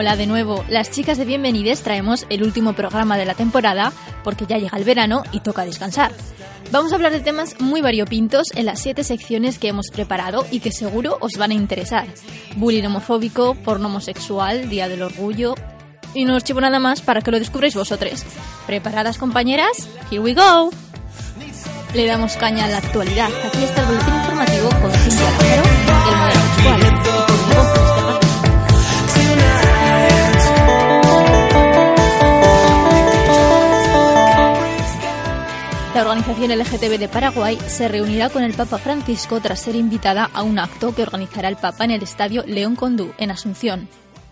Hola de nuevo, las chicas de Bienvenides traemos el último programa de la temporada porque ya llega el verano y toca descansar. Vamos a hablar de temas muy variopintos en las siete secciones que hemos preparado y que seguro os van a interesar. Bullying homofóbico, porno homosexual, Día del Orgullo... Y no os chivo nada más para que lo descubréis vosotros. ¿Preparadas compañeras? Here we go. Le damos caña a la actualidad. Aquí está el boletín informativo con Cintia La organización LGTB de Paraguay se reunirá con el Papa Francisco tras ser invitada a un acto que organizará el Papa en el estadio León Condú, en Asunción.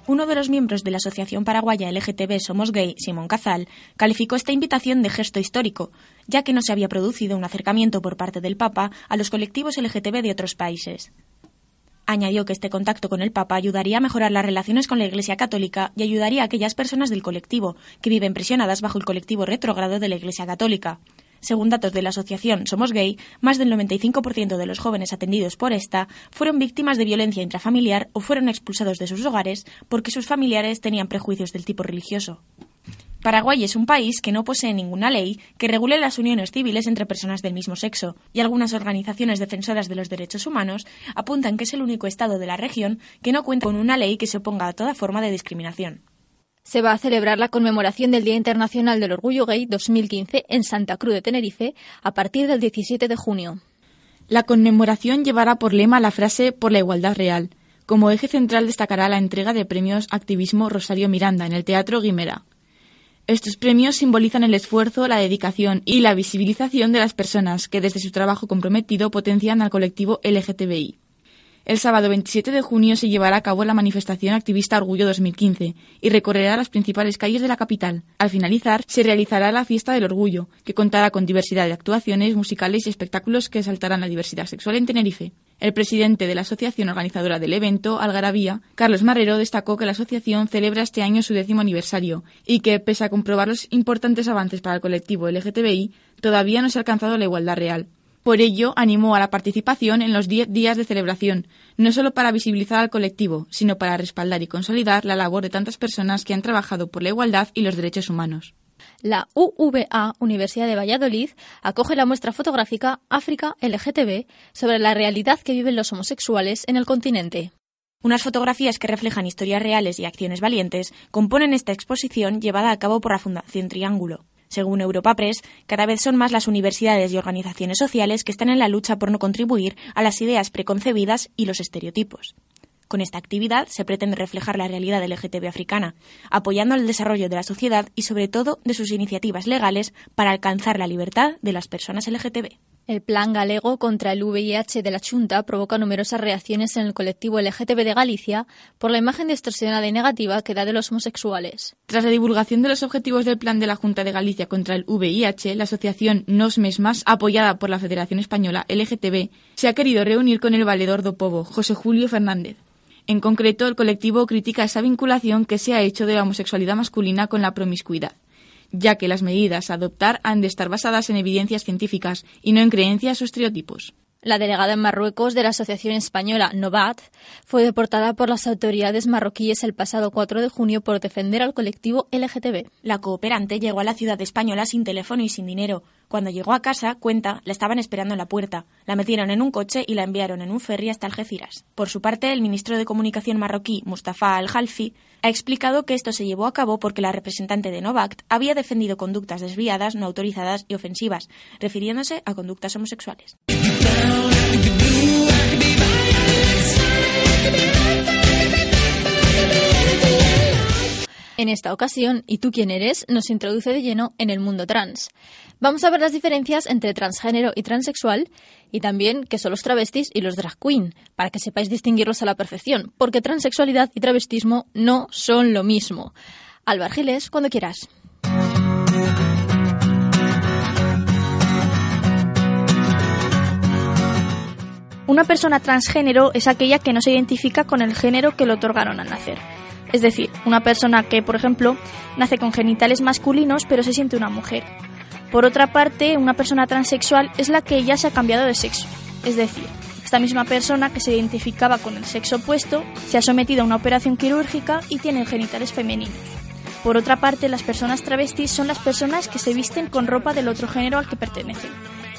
Uno de los miembros de la Asociación Paraguaya LGTB Somos Gay, Simón Cazal, calificó esta invitación de gesto histórico, ya que no se había producido un acercamiento por parte del Papa a los colectivos LGTB de otros países. Añadió que este contacto con el Papa ayudaría a mejorar las relaciones con la Iglesia Católica y ayudaría a aquellas personas del colectivo que viven presionadas bajo el colectivo retrógrado de la Iglesia Católica. Según datos de la asociación Somos Gay, más del 95% de los jóvenes atendidos por esta fueron víctimas de violencia intrafamiliar o fueron expulsados de sus hogares porque sus familiares tenían prejuicios del tipo religioso. Paraguay es un país que no posee ninguna ley que regule las uniones civiles entre personas del mismo sexo, y algunas organizaciones defensoras de los derechos humanos apuntan que es el único estado de la región que no cuenta con una ley que se oponga a toda forma de discriminación se va a celebrar la conmemoración del Día Internacional del Orgullo Gay 2015 en Santa Cruz de Tenerife a partir del 17 de junio. La conmemoración llevará por lema la frase por la igualdad real. Como eje central destacará la entrega de premios Activismo Rosario Miranda en el Teatro Guimera. Estos premios simbolizan el esfuerzo, la dedicación y la visibilización de las personas que desde su trabajo comprometido potencian al colectivo LGTBI. El sábado 27 de junio se llevará a cabo la manifestación activista Orgullo 2015 y recorrerá las principales calles de la capital. Al finalizar, se realizará la fiesta del orgullo, que contará con diversidad de actuaciones musicales y espectáculos que exaltarán la diversidad sexual en Tenerife. El presidente de la asociación organizadora del evento, Algarabía, Carlos Marrero, destacó que la asociación celebra este año su décimo aniversario y que, pese a comprobar los importantes avances para el colectivo LGTBI, todavía no se ha alcanzado la igualdad real. Por ello, animó a la participación en los 10 días de celebración, no solo para visibilizar al colectivo, sino para respaldar y consolidar la labor de tantas personas que han trabajado por la igualdad y los derechos humanos. La UVA Universidad de Valladolid acoge la muestra fotográfica África LGTB sobre la realidad que viven los homosexuales en el continente. Unas fotografías que reflejan historias reales y acciones valientes componen esta exposición llevada a cabo por la Fundación Triángulo. Según Europa Press, cada vez son más las universidades y organizaciones sociales que están en la lucha por no contribuir a las ideas preconcebidas y los estereotipos. Con esta actividad se pretende reflejar la realidad LGTB africana, apoyando el desarrollo de la sociedad y sobre todo de sus iniciativas legales para alcanzar la libertad de las personas LGTB. El plan galego contra el VIH de la Junta provoca numerosas reacciones en el colectivo LGTB de Galicia por la imagen distorsionada y negativa que da de los homosexuales. Tras la divulgación de los objetivos del plan de la Junta de Galicia contra el VIH, la asociación Nos Mesmas, apoyada por la Federación Española LGTB, se ha querido reunir con el valedor do Povo, José Julio Fernández. En concreto, el colectivo critica esa vinculación que se ha hecho de la homosexualidad masculina con la promiscuidad ya que las medidas a adoptar han de estar basadas en evidencias científicas y no en creencias o estereotipos. La delegada en Marruecos de la Asociación Española Novat fue deportada por las autoridades marroquíes el pasado 4 de junio por defender al colectivo LGTB. La cooperante llegó a la ciudad española sin teléfono y sin dinero. Cuando llegó a casa, cuenta, la estaban esperando en la puerta. La metieron en un coche y la enviaron en un ferry hasta Algeciras. Por su parte, el ministro de Comunicación marroquí, Mustafa Al-Jalfi, ha explicado que esto se llevó a cabo porque la representante de Novact había defendido conductas desviadas, no autorizadas y ofensivas, refiriéndose a conductas homosexuales. En esta ocasión, ¿Y tú quién eres? nos introduce de lleno en el mundo trans. Vamos a ver las diferencias entre transgénero y transexual y también qué son los travestis y los drag queen, para que sepáis distinguirlos a la perfección, porque transexualidad y travestismo no son lo mismo. Álvaro Giles, cuando quieras. Una persona transgénero es aquella que no se identifica con el género que le otorgaron al nacer. Es decir, una persona que, por ejemplo, nace con genitales masculinos pero se siente una mujer. Por otra parte, una persona transexual es la que ya se ha cambiado de sexo. Es decir, esta misma persona que se identificaba con el sexo opuesto se ha sometido a una operación quirúrgica y tiene genitales femeninos. Por otra parte, las personas travestis son las personas que se visten con ropa del otro género al que pertenecen.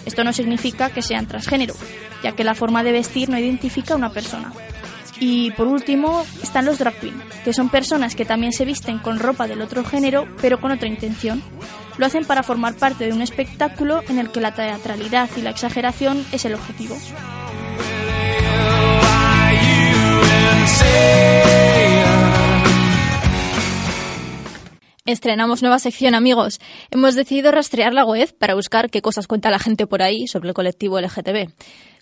Esto no significa que sean transgénero, ya que la forma de vestir no identifica a una persona. Y por último están los drag queen, que son personas que también se visten con ropa del otro género, pero con otra intención. Lo hacen para formar parte de un espectáculo en el que la teatralidad y la exageración es el objetivo. Estrenamos nueva sección, amigos. Hemos decidido rastrear la web para buscar qué cosas cuenta la gente por ahí sobre el colectivo LGTB.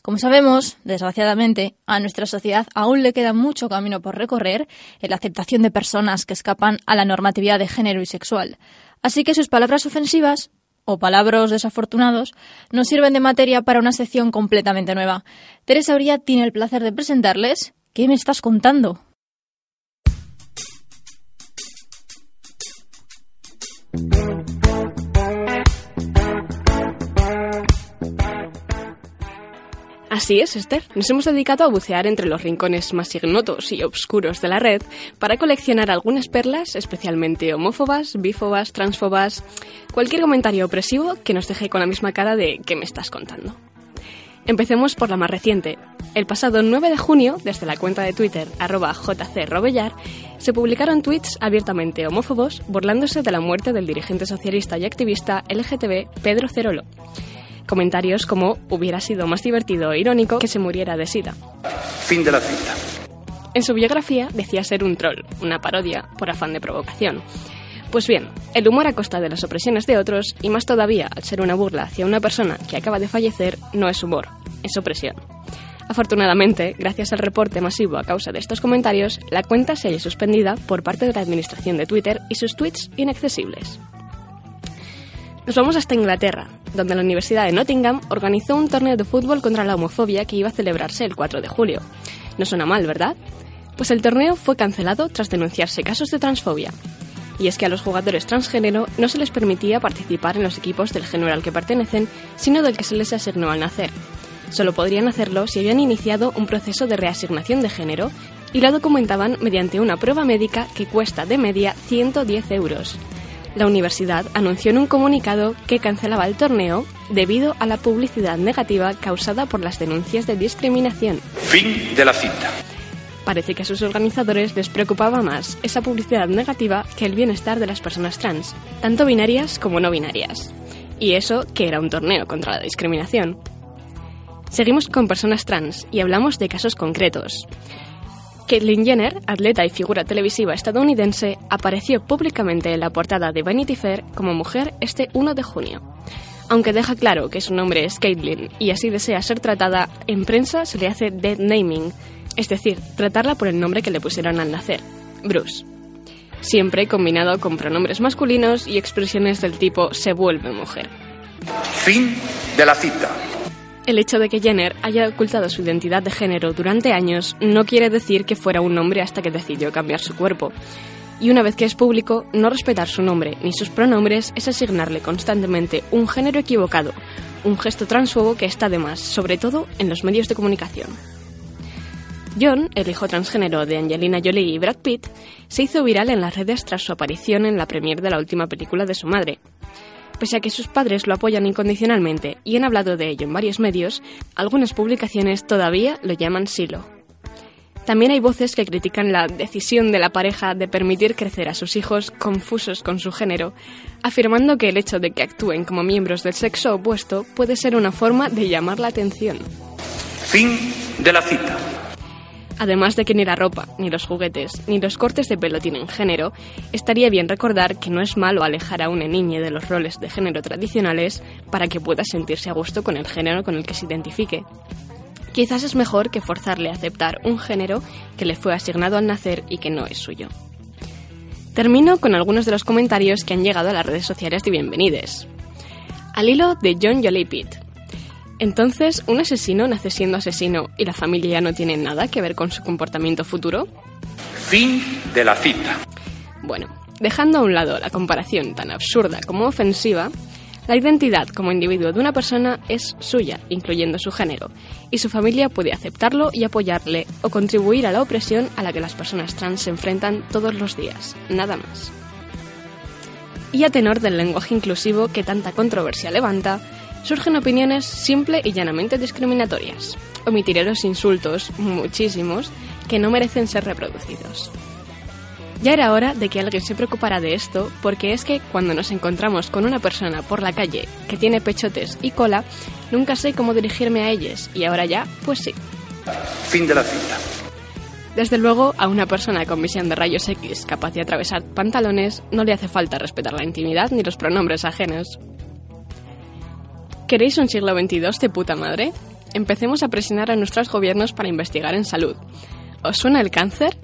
Como sabemos, desgraciadamente, a nuestra sociedad aún le queda mucho camino por recorrer en la aceptación de personas que escapan a la normatividad de género y sexual. Así que sus palabras ofensivas o palabras desafortunados nos sirven de materia para una sección completamente nueva. Teresa Uría tiene el placer de presentarles ¿Qué me estás contando? Así es, Esther. Nos hemos dedicado a bucear entre los rincones más ignotos y oscuros de la red para coleccionar algunas perlas especialmente homófobas, bífobas, transfobas, cualquier comentario opresivo que nos deje con la misma cara de ¿qué me estás contando? Empecemos por la más reciente. El pasado 9 de junio, desde la cuenta de Twitter arroba jcrobellar, se publicaron tweets abiertamente homófobos burlándose de la muerte del dirigente socialista y activista LGTB Pedro Cerolo. Comentarios como hubiera sido más divertido e irónico que se muriera de sida. Fin de la cita. En su biografía decía ser un troll, una parodia, por afán de provocación. Pues bien, el humor a costa de las opresiones de otros, y más todavía al ser una burla hacia una persona que acaba de fallecer, no es humor, es opresión. Afortunadamente, gracias al reporte masivo a causa de estos comentarios, la cuenta se halla suspendida por parte de la administración de Twitter y sus tweets inaccesibles. Nos vamos hasta Inglaterra, donde la Universidad de Nottingham organizó un torneo de fútbol contra la homofobia que iba a celebrarse el 4 de julio. No suena mal, ¿verdad? Pues el torneo fue cancelado tras denunciarse casos de transfobia. Y es que a los jugadores transgénero no se les permitía participar en los equipos del género al que pertenecen, sino del que se les asignó al nacer. Solo podrían hacerlo si habían iniciado un proceso de reasignación de género y lo documentaban mediante una prueba médica que cuesta de media 110 euros la universidad anunció en un comunicado que cancelaba el torneo debido a la publicidad negativa causada por las denuncias de discriminación. Fin de la cita. Parece que a sus organizadores les preocupaba más esa publicidad negativa que el bienestar de las personas trans, tanto binarias como no binarias. Y eso que era un torneo contra la discriminación. Seguimos con personas trans y hablamos de casos concretos. Caitlyn Jenner, atleta y figura televisiva estadounidense, apareció públicamente en la portada de Vanity Fair como mujer este 1 de junio. Aunque deja claro que su nombre es Caitlyn y así desea ser tratada, en prensa se le hace dead naming, es decir, tratarla por el nombre que le pusieron al nacer, Bruce. Siempre combinado con pronombres masculinos y expresiones del tipo se vuelve mujer. Fin de la cita. El hecho de que Jenner haya ocultado su identidad de género durante años no quiere decir que fuera un hombre hasta que decidió cambiar su cuerpo. Y una vez que es público, no respetar su nombre ni sus pronombres es asignarle constantemente un género equivocado, un gesto transfobo que está de más, sobre todo en los medios de comunicación. John, el hijo transgénero de Angelina Jolie y Brad Pitt, se hizo viral en las redes tras su aparición en la premiere de la última película de su madre, Pese a que sus padres lo apoyan incondicionalmente y han hablado de ello en varios medios, algunas publicaciones todavía lo llaman Silo. También hay voces que critican la decisión de la pareja de permitir crecer a sus hijos confusos con su género, afirmando que el hecho de que actúen como miembros del sexo opuesto puede ser una forma de llamar la atención. Fin de la cita. Además de que ni la ropa, ni los juguetes, ni los cortes de pelo tienen género, estaría bien recordar que no es malo alejar a una niña de los roles de género tradicionales para que pueda sentirse a gusto con el género con el que se identifique. Quizás es mejor que forzarle a aceptar un género que le fue asignado al nacer y que no es suyo. Termino con algunos de los comentarios que han llegado a las redes sociales de Bienvenides. Al hilo de John Jolly Entonces, ¿un asesino nace siendo asesino y la familia ya no tiene nada que ver con su comportamiento futuro? Fin de la cita. Bueno, dejando a un lado la comparación tan absurda como ofensiva, la identidad como individuo de una persona es suya, incluyendo su género, y su familia puede aceptarlo y apoyarle o contribuir a la opresión a la que las personas trans se enfrentan todos los días, nada más. Y a tenor del lenguaje inclusivo que tanta controversia levanta, surgen opiniones simple y llanamente discriminatorias. Omitiré los insultos, muchísimos, que no merecen ser reproducidos. Ya era hora de que alguien se preocupara de esto, porque es que cuando nos encontramos con una persona por la calle que tiene pechotes y cola, nunca sé cómo dirigirme a ellos, y ahora ya, pues sí. Fin de la cita. Desde luego, a una persona con visión de rayos X capaz de atravesar pantalones no le hace falta respetar la intimidad ni los pronombres ajenos. ¿Queréis un siglo XXII de puta madre? Empecemos a presionar a nuestros gobiernos para investigar en salud. ¿Os suena el cáncer?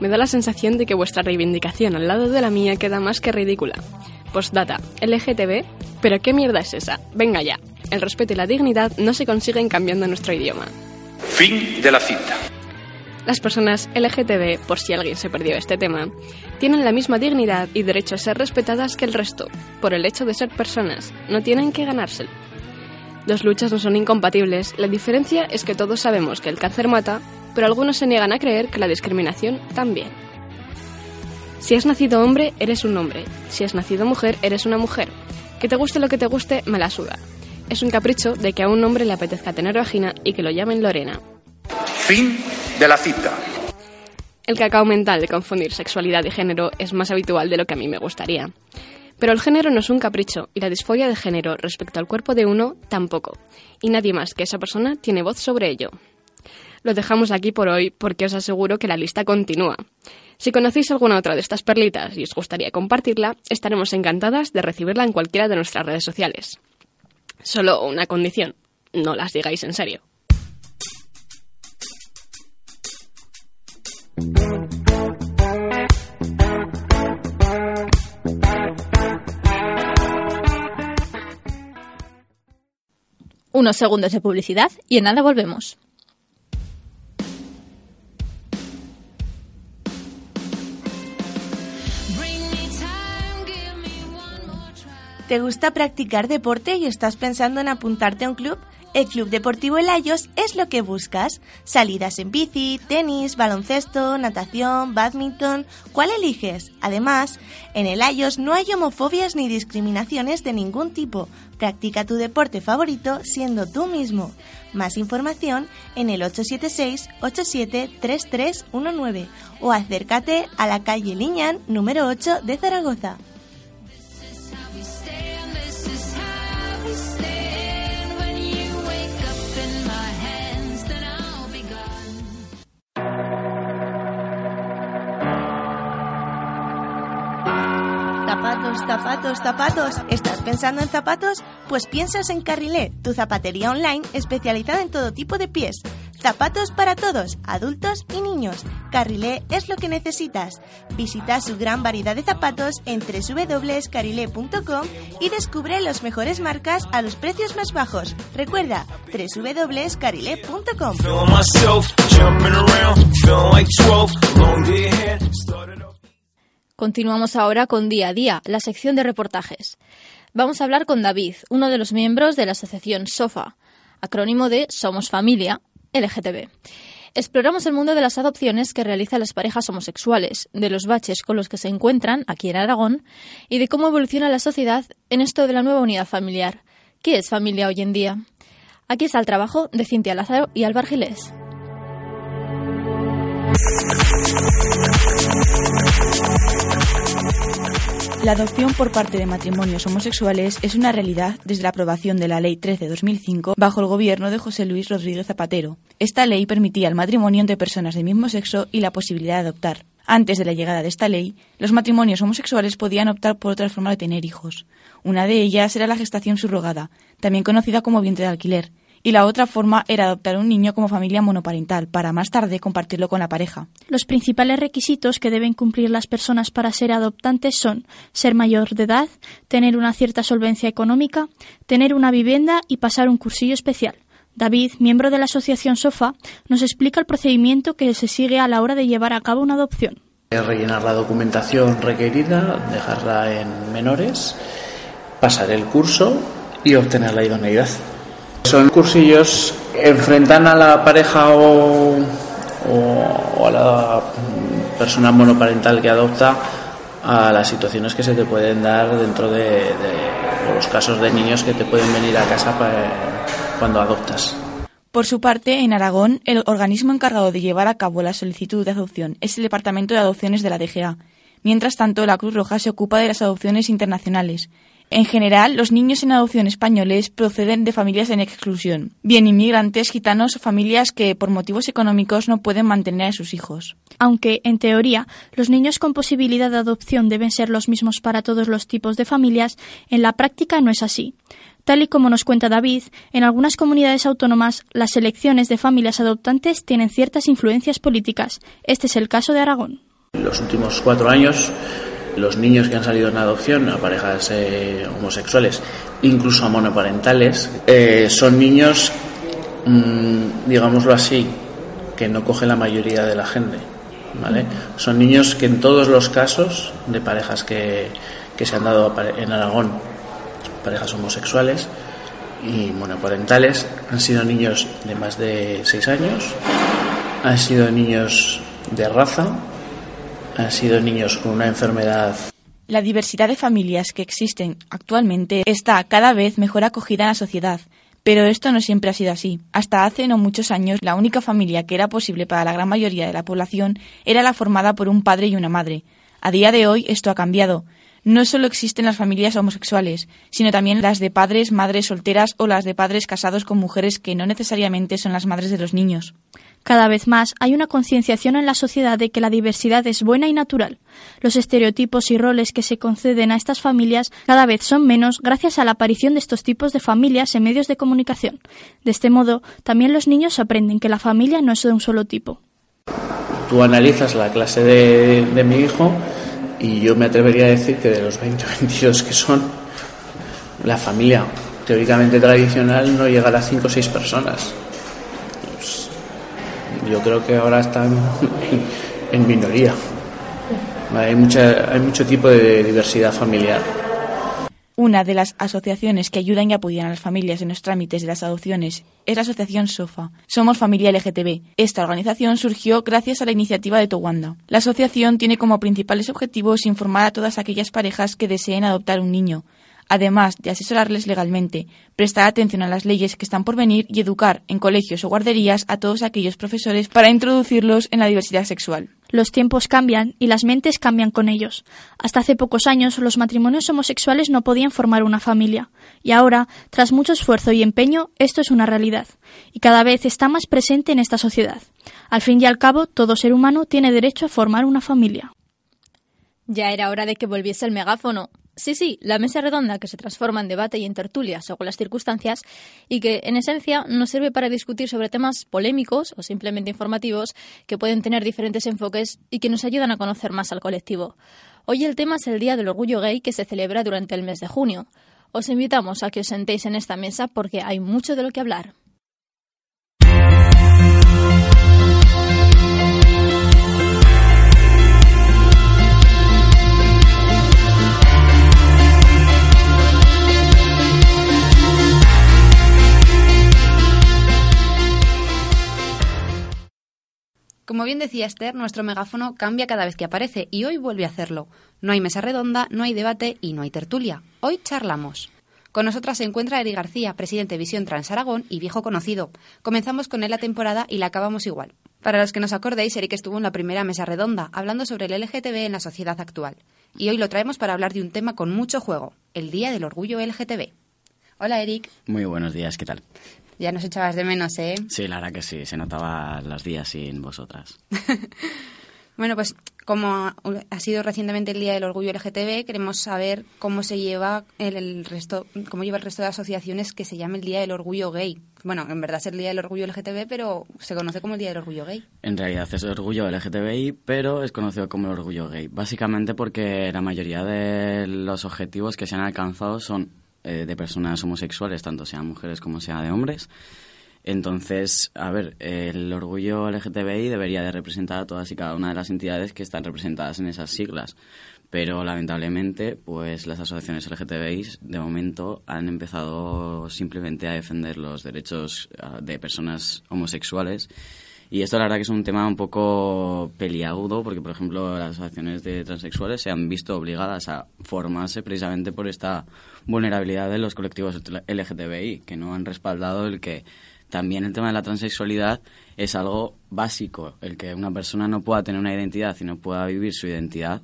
Me da la sensación de que vuestra reivindicación al lado de la mía queda más que ridícula. Postdata, LGTB, pero ¿qué mierda es esa? Venga ya. El respeto y la dignidad no se consiguen cambiando nuestro idioma. Fin de la cita. Las personas LGTB, por si alguien se perdió este tema, tienen la misma dignidad y derecho a ser respetadas que el resto. Por el hecho de ser personas, no tienen que ganárselo. Dos luchas no son incompatibles, la diferencia es que todos sabemos que el cáncer mata pero algunos se niegan a creer que la discriminación también. Si has nacido hombre, eres un hombre. Si has nacido mujer, eres una mujer. Que te guste lo que te guste, me la. Es un capricho de que a un hombre le apetezca tener vagina y que lo llamen Lorena. Fin de la cita. El cacao mental de confundir sexualidad y género es más habitual de lo que a mí me gustaría. Pero el género no es un capricho y la disforia de género respecto al cuerpo de uno tampoco. Y nadie más que esa persona tiene voz sobre ello. Lo dejamos aquí por hoy porque os aseguro que la lista continúa. Si conocéis alguna otra de estas perlitas y os gustaría compartirla, estaremos encantadas de recibirla en cualquiera de nuestras redes sociales. Solo una condición, no las digáis en serio. Unos segundos de publicidad y en nada volvemos. ¿Te gusta practicar deporte y estás pensando en apuntarte a un club? El Club Deportivo Elayos es lo que buscas. Salidas en bici, tenis, baloncesto, natación, badminton. ¿Cuál eliges? Además, en Elayos no hay homofobias ni discriminaciones de ningún tipo. Practica tu deporte favorito siendo tú mismo. Más información en el 876-873319 o acércate a la calle Liñán número 8 de Zaragoza. Zapatos, zapatos, zapatos. ¿Estás pensando en zapatos? Pues piensas en Carrilé, tu zapatería online especializada en todo tipo de pies. Zapatos para todos, adultos y niños. Carrilé es lo que necesitas. Visita su gran variedad de zapatos en www.carilé.com y descubre las mejores marcas a los precios más bajos. Recuerda, www.carilé.com. Continuamos ahora con Día a Día, la sección de reportajes. Vamos a hablar con David, uno de los miembros de la asociación SOFA, acrónimo de Somos Familia LGTB. Exploramos el mundo de las adopciones que realizan las parejas homosexuales, de los baches con los que se encuentran aquí en Aragón y de cómo evoluciona la sociedad en esto de la nueva unidad familiar. ¿Qué es familia hoy en día? Aquí está el trabajo de Cintia Lázaro y Álvaro Gilés. La adopción por parte de matrimonios homosexuales es una realidad desde la aprobación de la Ley 13 de 2005 bajo el gobierno de José Luis Rodríguez Zapatero. Esta ley permitía el matrimonio entre personas del mismo sexo y la posibilidad de adoptar. Antes de la llegada de esta ley, los matrimonios homosexuales podían optar por otra forma de tener hijos. Una de ellas era la gestación subrogada, también conocida como vientre de alquiler, y la otra forma era adoptar un niño como familia monoparental para más tarde compartirlo con la pareja. Los principales requisitos que deben cumplir las personas para ser adoptantes son ser mayor de edad, tener una cierta solvencia económica, tener una vivienda y pasar un cursillo especial. David, miembro de la asociación SOFA, nos explica el procedimiento que se sigue a la hora de llevar a cabo una adopción. Rellenar la documentación requerida, dejarla en menores, pasar el curso y obtener la idoneidad. Son cursillos enfrentan a la pareja o, a la persona monoparental que adopta a las situaciones que se te pueden dar dentro de, de los casos de niños que te pueden venir a casa cuando adoptas. Por su parte, en Aragón, el organismo encargado de llevar a cabo la solicitud de adopción es el Departamento de Adopciones de la DGA. Mientras tanto, la Cruz Roja se ocupa de las adopciones internacionales, en general, los niños en adopción españoles proceden de familias en exclusión, bien inmigrantes, gitanos o familias que por motivos económicos no pueden mantener a sus hijos. Aunque, en teoría, los niños con posibilidad de adopción deben ser los mismos para todos los tipos de familias, en la práctica no es así. Tal y como nos cuenta David, en algunas comunidades autónomas las elecciones de familias adoptantes tienen ciertas influencias políticas. Este es el caso de Aragón. En los últimos cuatro años los niños que han salido en adopción a parejas eh, homosexuales, incluso a monoparentales, eh, son niños, mm, digámoslo así, que no coge la mayoría de la gente. ¿vale? Son niños que en todos los casos de parejas que, que se han dado en Aragón, parejas homosexuales y monoparentales, han sido niños de más de seis años, han sido niños de raza, La diversidad de familias que existen actualmente está cada vez mejor acogida en la sociedad, pero esto no siempre ha sido así. Hasta hace no muchos años, la única familia que era posible para la gran mayoría de la población era la formada por un padre y una madre. A día de hoy esto ha cambiado. No solo existen las familias homosexuales, sino también las de padres, madres solteras o las de padres casados con mujeres que no necesariamente son las madres de los niños. Cada vez más hay una concienciación en la sociedad de que la diversidad es buena y natural. Los estereotipos y roles que se conceden a estas familias cada vez son menos gracias a la aparición de estos tipos de familias en medios de comunicación. De este modo, también los niños aprenden que la familia no es de un solo tipo. Tú analizas la clase de, mi hijo y yo me atrevería a decir que de los 20 o 22 que son, la familia teóricamente tradicional no llega a las 5 o 6 personas yo creo que ahora están en minoría. Hay, mucho tipo de diversidad familiar. Una de las asociaciones que ayudan y apoyan a las familias en los trámites de las adopciones es la asociación SOFA, Somos Familia LGTB. Esta organización surgió gracias a la iniciativa de Towanda. La asociación tiene como principales objetivos informar a todas aquellas parejas que deseen adoptar un niño, además de asesorarles legalmente, prestar atención a las leyes que están por venir y educar en colegios o guarderías a todos aquellos profesores para introducirlos en la diversidad sexual. Los tiempos cambian y las mentes cambian con ellos. Hasta hace pocos años los matrimonios homosexuales no podían formar una familia, y ahora, tras mucho esfuerzo y empeño, esto es una realidad, y cada vez está más presente en esta sociedad. Al fin y al cabo, todo ser humano tiene derecho a formar una familia. Ya era hora de que volviese el megáfono. Sí, sí, la mesa redonda que se transforma en debate y en tertulia según las circunstancias y que en esencia nos sirve para discutir sobre temas polémicos o simplemente informativos que pueden tener diferentes enfoques y que nos ayudan a conocer más al colectivo. Hoy el tema es el Día del Orgullo Gay que se celebra durante el mes de junio. Os invitamos a que os sentéis en esta mesa porque hay mucho de lo que hablar. Como bien decía Esther, nuestro megáfono cambia cada vez que aparece y hoy vuelve a hacerlo. No hay mesa redonda, no hay debate y no hay tertulia. Hoy charlamos. Con nosotras se encuentra Eri García, presidente de Visión Trans Aragón y viejo conocido. Comenzamos con él la temporada y la acabamos igual. Para los que nos acordéis, Eric estuvo en la primera mesa redonda, hablando sobre el LGTB en la sociedad actual. y hoy lo traemos para hablar de un tema con mucho juego, el Día del Orgullo LGTB. Hola Eric. Muy buenos días, ¿qué tal? Ya nos echabas de menos, ¿eh? Sí, la verdad que sí, se notaba los días sin vosotras. bueno, pues como ha sido recientemente el Día del Orgullo LGTB, queremos saber cómo se lleva el, resto, cómo lleva el resto de asociaciones que se llama el Día del Orgullo Gay. Bueno, en verdad es el Día del Orgullo LGTB, pero se conoce como el Día del Orgullo Gay. En realidad es el Orgullo LGTBI, pero es conocido como el Orgullo Gay. Básicamente porque la mayoría de los objetivos que se han alcanzado son eh, de personas homosexuales, tanto sean mujeres como sean de hombres. Entonces, a ver, el orgullo LGTBI debería de representar a todas y cada una de las entidades que están representadas en esas siglas. Pero lamentablemente, pues las asociaciones LGTBI de momento han empezado simplemente a defender los derechos ah, de personas homosexuales. Y esto la verdad que es un tema un poco peliagudo porque, por ejemplo, las asociaciones de transexuales se han visto obligadas a formarse precisamente por esta vulnerabilidad de los colectivos LGTBI, que no han respaldado el que también el tema de la transexualidad es algo básico. El que una persona no pueda tener una identidad y no pueda vivir su identidad,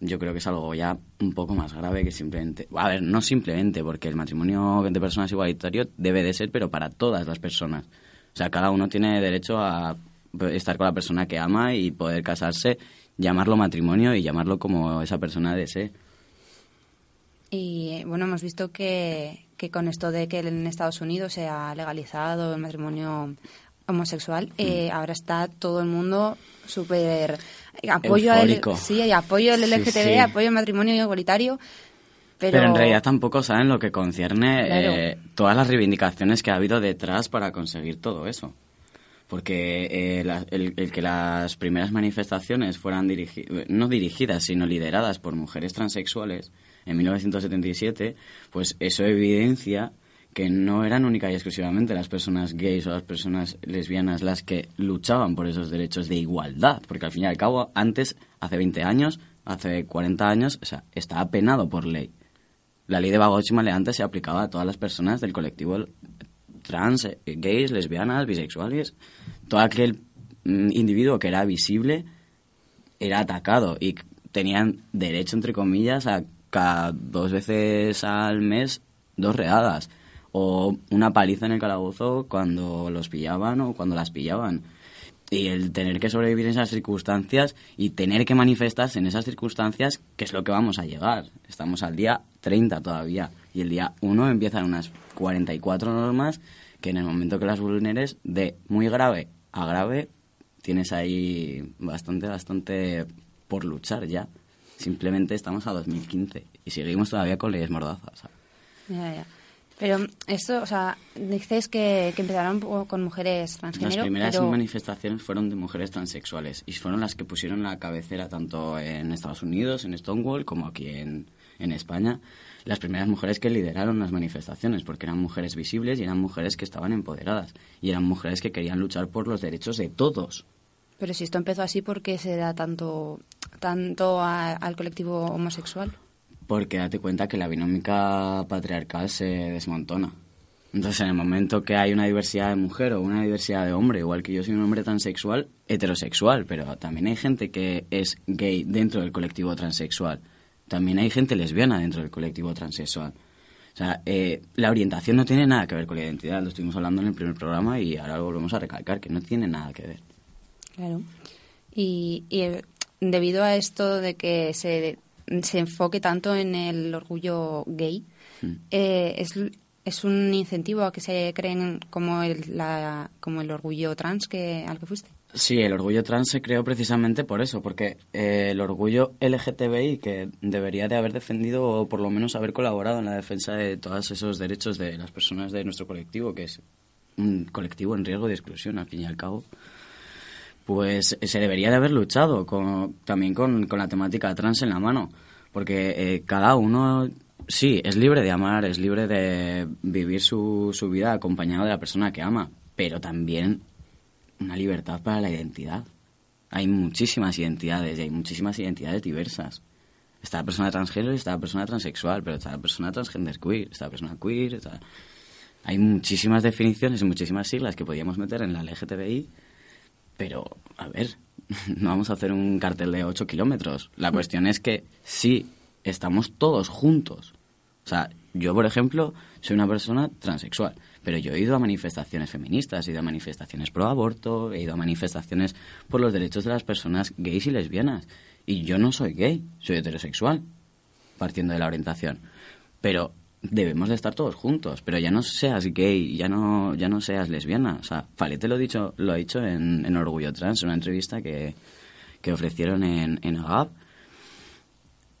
yo creo que es algo ya un poco más grave que simplemente... A ver, no simplemente, porque el matrimonio de personas igualitario debe de ser, pero para todas las personas. O sea, cada uno tiene derecho a estar con la persona que ama y poder casarse, llamarlo matrimonio y llamarlo como esa persona desee. Y bueno, hemos visto que, que con esto de que en Estados Unidos se ha legalizado el matrimonio homosexual, mm. eh, ahora está todo el mundo súper apoyo al, sí, apoyo al LGTB, apoyo al matrimonio igualitario. Pero... en realidad tampoco saben lo que concierne eh, todas las reivindicaciones que ha habido detrás para conseguir todo eso. Porque eh, el, el, que las primeras manifestaciones fueran dirigidas, no dirigidas, sino lideradas por mujeres transexuales, en 1977, pues eso evidencia que no eran única y exclusivamente las personas gays o las personas lesbianas las que luchaban por esos derechos de igualdad, porque al fin y al cabo, antes, hace 20 años, hace 40 años, o sea, estaba penado por ley. La ley de y Maleantes se aplicaba a todas las personas del colectivo trans, eh, gays, lesbianas, bisexuales. Todo aquel mm, individuo que era visible era atacado y tenían derecho, entre comillas, a cada dos veces al mes dos readas o una paliza en el calabozo cuando los pillaban o cuando las pillaban. Y el tener que sobrevivir en esas circunstancias y tener que manifestarse en esas circunstancias, que es lo que vamos a llegar. Estamos al día 30 todavía y el día 1 empiezan unas 44 normas que en el momento que las vulneres, de muy grave a grave, tienes ahí bastante, bastante por luchar ya. Simplemente estamos a 2015 y seguimos todavía con leyes mordazas. Ya, ya. Pero esto, o sea, dices que, que empezaron con mujeres transgénero. Las primeras manifestaciones fueron de mujeres transexuales y fueron las que pusieron la cabecera tanto en Estados Unidos, en Stonewall, como aquí en, en España. Las primeras mujeres que lideraron las manifestaciones, porque eran mujeres visibles y eran mujeres que estaban empoderadas y eran mujeres que querían luchar por los derechos de todos. Pero si esto empezó así, ¿por qué se da tanto tanto al colectivo homosexual? Porque date cuenta que la binómica patriarcal se desmontona. Entonces, en el momento que hay una diversidad de mujer o una diversidad de hombre, igual que yo soy un hombre transexual, heterosexual, pero también hay gente que es gay dentro del colectivo transexual. También hay gente lesbiana dentro del colectivo transexual. O sea, eh, la orientación no tiene nada que ver con la identidad. Lo estuvimos hablando en el primer programa y ahora lo volvemos a recalcar, que no tiene nada que ver. Claro. Y, y debido a esto de que se, se enfoque tanto en el orgullo gay, hmm. eh, es, es un incentivo a que se creen como el, la, como el orgullo trans que, al que fuiste. Sí, el orgullo trans se creó precisamente por eso, porque eh, el orgullo LGTBI, que debería de haber defendido o por lo menos haber colaborado en la defensa de todos esos derechos de las personas de nuestro colectivo, que es un colectivo en riesgo de exclusión, al fin y al cabo, pues se debería de haber luchado con, también con, la temática trans en la mano, porque eh, cada uno, sí, es libre de amar, es libre de vivir su vida acompañado de la persona que ama, pero también una libertad para la identidad. Hay muchísimas identidades y hay muchísimas identidades diversas. Está la persona transgénero y está la persona transexual, pero está la persona transgender queer, está la persona queer. Hay muchísimas definiciones y muchísimas siglas que podríamos meter en la LGTBI pero, a ver, no vamos a hacer un cartel de 8 kilómetros. La cuestión es que sí, estamos todos juntos. O sea, yo, por ejemplo, soy una persona transexual, pero yo he ido a manifestaciones feministas, he ido a manifestaciones pro aborto, he ido a manifestaciones por los derechos de las personas gays y lesbianas. Y yo no soy gay, soy heterosexual, partiendo de la orientación. Pero debemos de estar todos juntos, pero ya no seas gay, ya no, ya no seas lesbiana. O sea, Falete lo, dicho, lo ha dicho en, en Orgullo Trans, en una entrevista que, que ofrecieron en, en AGAP.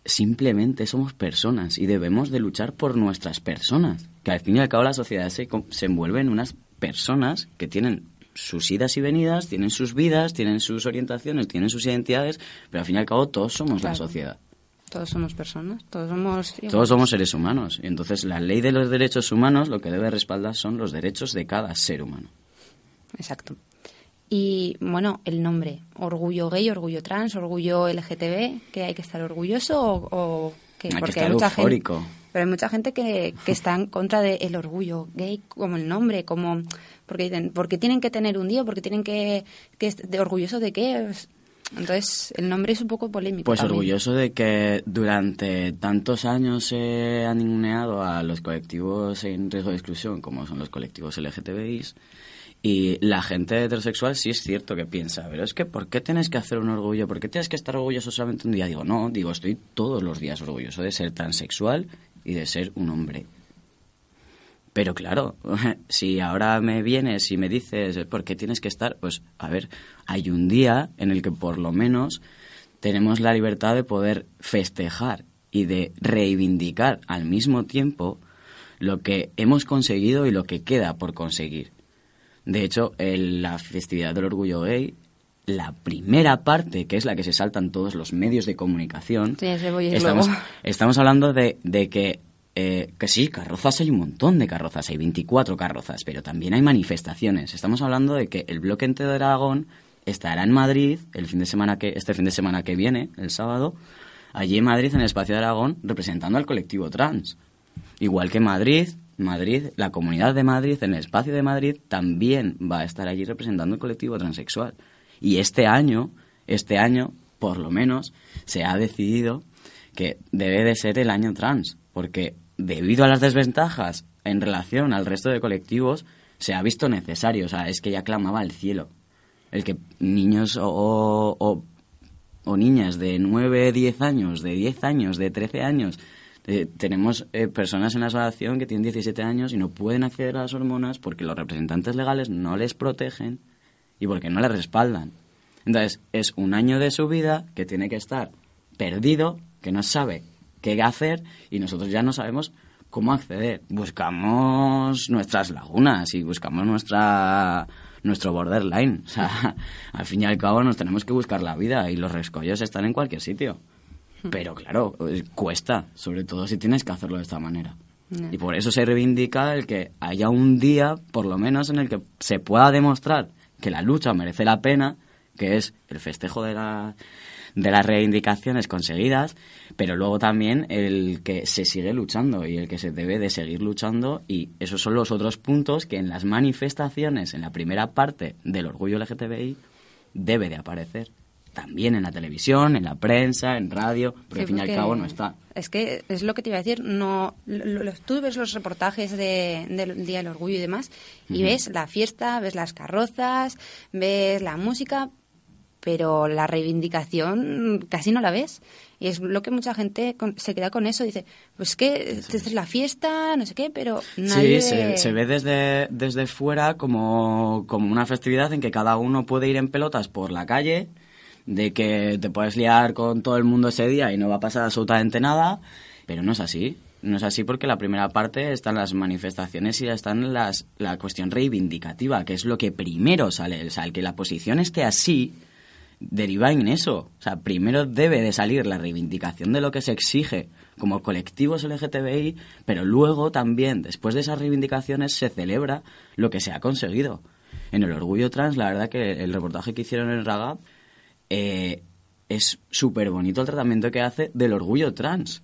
Simplemente somos personas y debemos de luchar por nuestras personas. Que al fin y al cabo la sociedad se, se envuelve en unas personas que tienen sus idas y venidas, tienen sus vidas, tienen sus orientaciones, tienen sus identidades, pero al fin y al cabo todos somos la sociedad. Todos somos personas, todos somos... Todos somos seres humanos. Y entonces la ley de los derechos humanos lo que debe respaldar son los derechos de cada ser humano. Exacto. Y bueno, el nombre, orgullo gay, orgullo trans, orgullo LGTB, que hay que estar orgulloso o, o que hay porque que hay mucha eufórico. gente, pero hay mucha gente que, que está en contra del orgullo gay como el nombre, como porque dicen, porque tienen que tener un día, porque tienen que, que de orgulloso de qué. Entonces, el nombre es un poco polémico. Pues también. orgulloso de que durante tantos años se han ninguneado a los colectivos en riesgo de exclusión, como son los colectivos LGTBIs, y la gente heterosexual sí es cierto que piensa, pero es que ¿por qué tienes que hacer un orgullo? ¿Por qué tienes que estar orgulloso solamente un día? Digo, no, digo, estoy todos los días orgulloso de ser transexual y de ser un hombre. Pero claro, si ahora me vienes y me dices por qué tienes que estar, pues a ver, hay un día en el que por lo menos tenemos la libertad de poder festejar y de reivindicar al mismo tiempo lo que hemos conseguido y lo que queda por conseguir. De hecho, en la festividad del orgullo gay, la primera parte, que es la que se saltan todos los medios de comunicación, Sí, estamos, estamos hablando de, de que, eh, que sí, carrozas hay un montón de carrozas, hay 24 carrozas, pero también hay manifestaciones. Estamos hablando de que el bloque entero de Aragón estará en Madrid el fin de semana que, este fin de semana que viene, el sábado, allí en Madrid, en el espacio de Aragón, representando al colectivo trans. Igual que Madrid, Madrid, la comunidad de Madrid, en el espacio de Madrid, también va a estar allí representando el colectivo transexual. Y este año, este año, por lo menos, se ha decidido que debe de ser el año trans, porque debido a las desventajas en relación al resto de colectivos, se ha visto necesario, o sea, es que ya clamaba al cielo. El que niños o, o, o- niñas de 9, 10 años, de 10 años, de 13 años, eh, tenemos eh, personas en la asociación que tienen 17 años y no pueden acceder a las hormonas porque los representantes legales no les protegen y porque no les respaldan. Entonces, es un año de su vida que tiene que estar perdido, que no sabe qué hacer y nosotros ya no sabemos cómo acceder. Buscamos nuestras lagunas y buscamos nuestra nuestro borderline. O sea, al fin y al cabo nos tenemos que buscar la vida y los rescollos están en cualquier sitio. Pero claro, eh, cuesta, sobre todo si tienes que hacerlo de esta manera. Y por eso se reivindica el que haya un día, por lo menos, en el que se pueda demostrar que la lucha merece la pena, que es el festejo de, la, de las reivindicaciones conseguidas, pero luego también el que se sigue luchando y el que se debe de seguir luchando. Y esos son los otros puntos que en las manifestaciones, en la primera parte del orgullo LGTBI, debe de aparecer. También en la televisión, en la prensa, en radio, pero Sí, al fin y al porque cabo no está. Es que es lo que te iba a decir. No, lo- lo- tú ves los reportajes de- del Día del Orgullo y demás, y ves la fiesta, ves las carrozas, ves la música, pero la reivindicación casi no la ves. Y es lo que mucha gente con- se queda con eso. Dice, pues que esta es la fiesta, no sé qué, pero nadie... Sí, se, se ve desde, desde fuera como, como una festividad en que cada uno puede ir en pelotas por la calle, de que te puedes liar con todo el mundo ese día y no va a pasar absolutamente nada, pero no es así. No es así porque la primera parte están las manifestaciones y están las, la cuestión reivindicativa, que es lo que primero sale. O sea, el que la posición esté así deriva en eso. O sea, primero debe de salir la reivindicación de lo que se exige como colectivos LGTBI, pero luego también, después de esas reivindicaciones, se celebra lo que se ha conseguido. En el Orgullo Trans, la verdad que el reportaje que hicieron en Ragab eh, es súper bonito el tratamiento que hace del orgullo trans.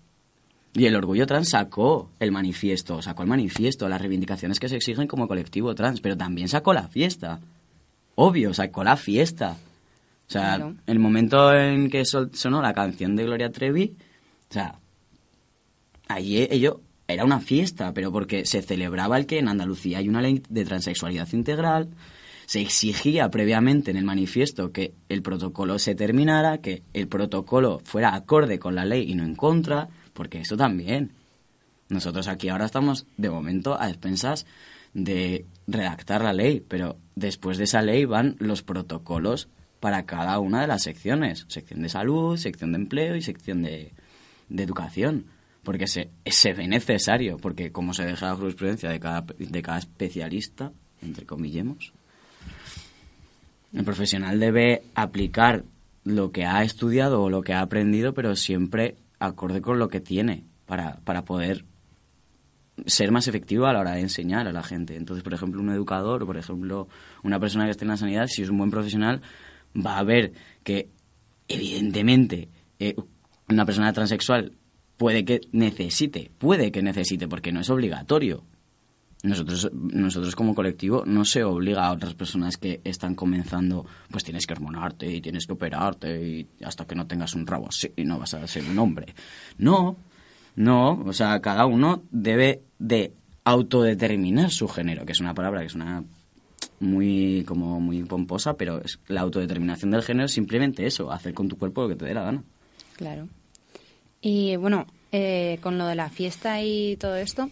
Y el orgullo trans sacó el manifiesto, sacó el manifiesto, las reivindicaciones que se exigen como colectivo trans, pero también sacó la fiesta. Obvio, sacó la fiesta. O sea, Claro. el momento en que sonó la canción de Gloria Trevi, o sea, allí ello era una fiesta, pero porque se celebraba el que en Andalucía hay una ley de transexualidad integral, se exigía previamente en el manifiesto que el protocolo se terminara, que el protocolo fuera acorde con la ley y no en contra, porque eso también. Nosotros aquí ahora estamos, de momento, a expensas de redactar la ley, pero después de esa ley van los protocolos para cada una de las secciones. Sección de salud, sección de empleo y sección de, de educación. Porque se, se ve necesario, porque como se deja la jurisprudencia de cada, de cada especialista, entre comillemos, el profesional debe aplicar lo que ha estudiado o lo que ha aprendido, pero siempre acorde con lo que tiene para, para poder ser más efectivo a la hora de enseñar a la gente. Entonces, por ejemplo, un educador o, por ejemplo, una persona que esté en la sanidad, si es un buen profesional, va a ver que, evidentemente, eh, una persona transexual puede que necesite, puede que necesite, porque no es obligatorio. Nosotros, nosotros como colectivo no se obliga a otras personas que están comenzando, pues tienes que hormonarte y tienes que operarte y hasta que no tengas un rabo así no vas a ser un hombre. No, no, o sea, cada uno debe de autodeterminar su género, que es una palabra que es una muy como muy pomposa, pero es la autodeterminación del género es simplemente eso, hacer con tu cuerpo lo que te dé la gana. Claro. Y bueno, eh, con lo de la fiesta y todo esto,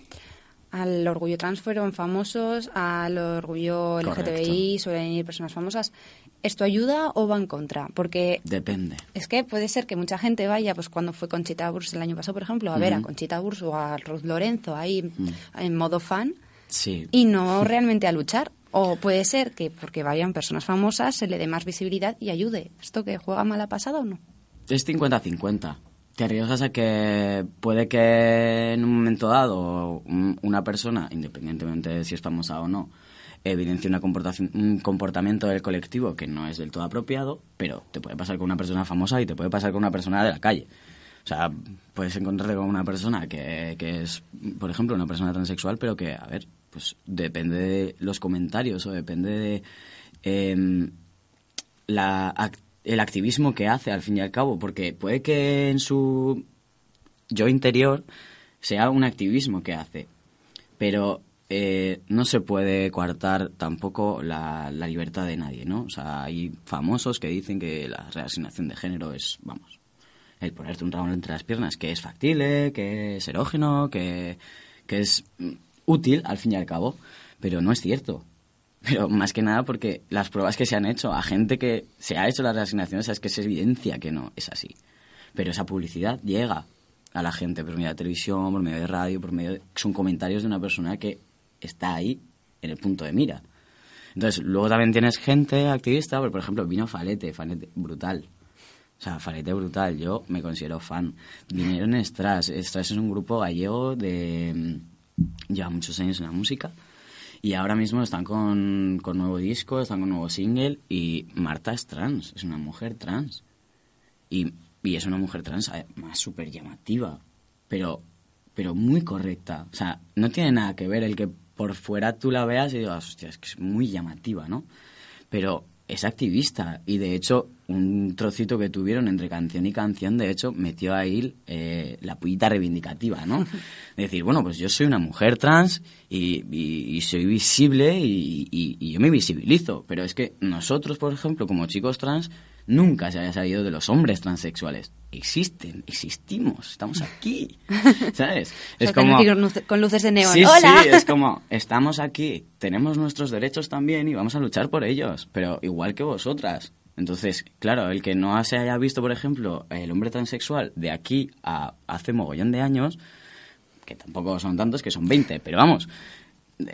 al orgullo trans fueron famosos, al orgullo LGTBI suelen ir personas famosas. ¿Esto ayuda o va en contra? Porque Depende. es que puede ser que mucha gente vaya, pues cuando fue Conchita Wurst el año pasado, por ejemplo, a ver a. Conchita Wurst o a Ruth Lorenzo ahí en modo fan Sí. y no realmente a luchar. O puede ser que porque vayan personas famosas se le dé más visibilidad y ayude. ¿Esto que juega mala pasada o no? Es 50-50. Te arriesgas a que puede que en un momento dado un- una persona, independientemente de si es famosa o no, evidencie una comportación- un comportamiento del colectivo que no es del todo apropiado, pero te puede pasar con una persona famosa y te puede pasar con una persona de la calle. O sea, puedes encontrarte con una persona que, que es, por ejemplo, una persona transexual, pero que, a ver, pues depende de los comentarios o depende de em, la, el activismo que hace al fin y al cabo, porque puede que en su yo interior sea un activismo que hace, pero eh, no se puede coartar tampoco la, la libertad de nadie, ¿no? O sea, hay famosos que dicen que la reasignación de género es, vamos, el ponerte un rabo entre las piernas, que es factible, que es erógeno, que, que es mm, útil al fin y al cabo, pero no es cierto. Pero más que nada porque las pruebas que se han hecho a gente que se ha hecho las reasignaciones es que se evidencia que no es así. Pero esa publicidad llega a la gente por medio de televisión, por medio de radio, por medio de... Son comentarios de una persona que está ahí en el punto de mira. Entonces, luego también tienes gente activista, por ejemplo, vino Falete, Falete brutal. O sea, Falete brutal, yo me considero fan. Vinieron Stras, Stras es un grupo gallego de... mm, lleva muchos años en la música. Y ahora mismo están con, con nuevo disco, están con nuevo single y Marta es trans, es una mujer trans. Y, y es una mujer trans además súper llamativa, pero, pero muy correcta. O sea, no tiene nada que ver el que por fuera tú la veas y digas, hostia, es que es muy llamativa, ¿no? Pero es activista y de hecho un trocito que tuvieron entre canción y canción, de hecho, metió ahí eh, la pullita reivindicativa, ¿no? De decir, bueno, pues yo soy una mujer trans y, y- y soy visible y, y- y yo me visibilizo, pero es que nosotros, por ejemplo, como chicos trans, nunca se haya salido de los hombres transexuales. Existen, existimos, estamos aquí, ¿sabes? O sea, tenemos que ir con luce- con luces de neón. Sí, ¡Hola! sí, es como, estamos aquí, tenemos nuestros derechos también y vamos a luchar por ellos, pero igual que vosotras. Entonces, claro, el que no se haya visto, por ejemplo, el hombre transexual de aquí a hace mogollón de años, que tampoco son tantos, que son 20, pero vamos,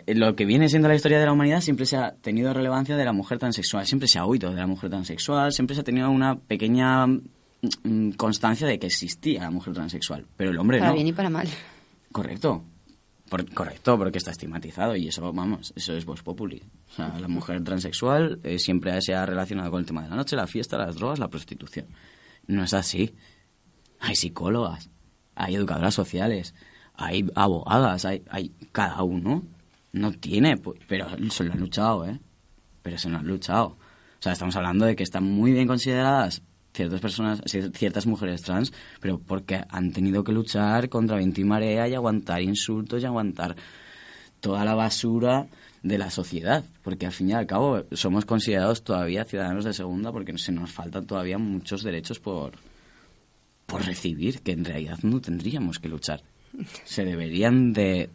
lo que viene siendo la historia de la humanidad siempre se ha tenido relevancia de la mujer transexual, siempre se ha oído de la mujer transexual, siempre se ha tenido una pequeña mm, constancia de que existía la mujer transexual, pero el hombre Para no. bien y para mal. Correcto. Por- correcto, porque está estigmatizado y eso, vamos, eso es voz populi. O sea, la mujer transexual eh, siempre se ha relacionado con el tema de la noche, la fiesta, las drogas, la prostitución. No es así. Hay psicólogas, hay educadoras sociales, hay abogadas, hay, hay cada uno. No tiene, pu- pero se lo han luchado, ¿eh? Pero se lo han luchado. O sea, estamos hablando de que están muy bien consideradas ciertas personas, ciertas mujeres trans, pero porque han tenido que luchar contra viento y marea y aguantar insultos y aguantar toda la basura de la sociedad, porque al fin y al cabo somos considerados todavía ciudadanos de segunda porque se nos faltan todavía muchos derechos por, por recibir, que en realidad no tendríamos que luchar. Se deberían de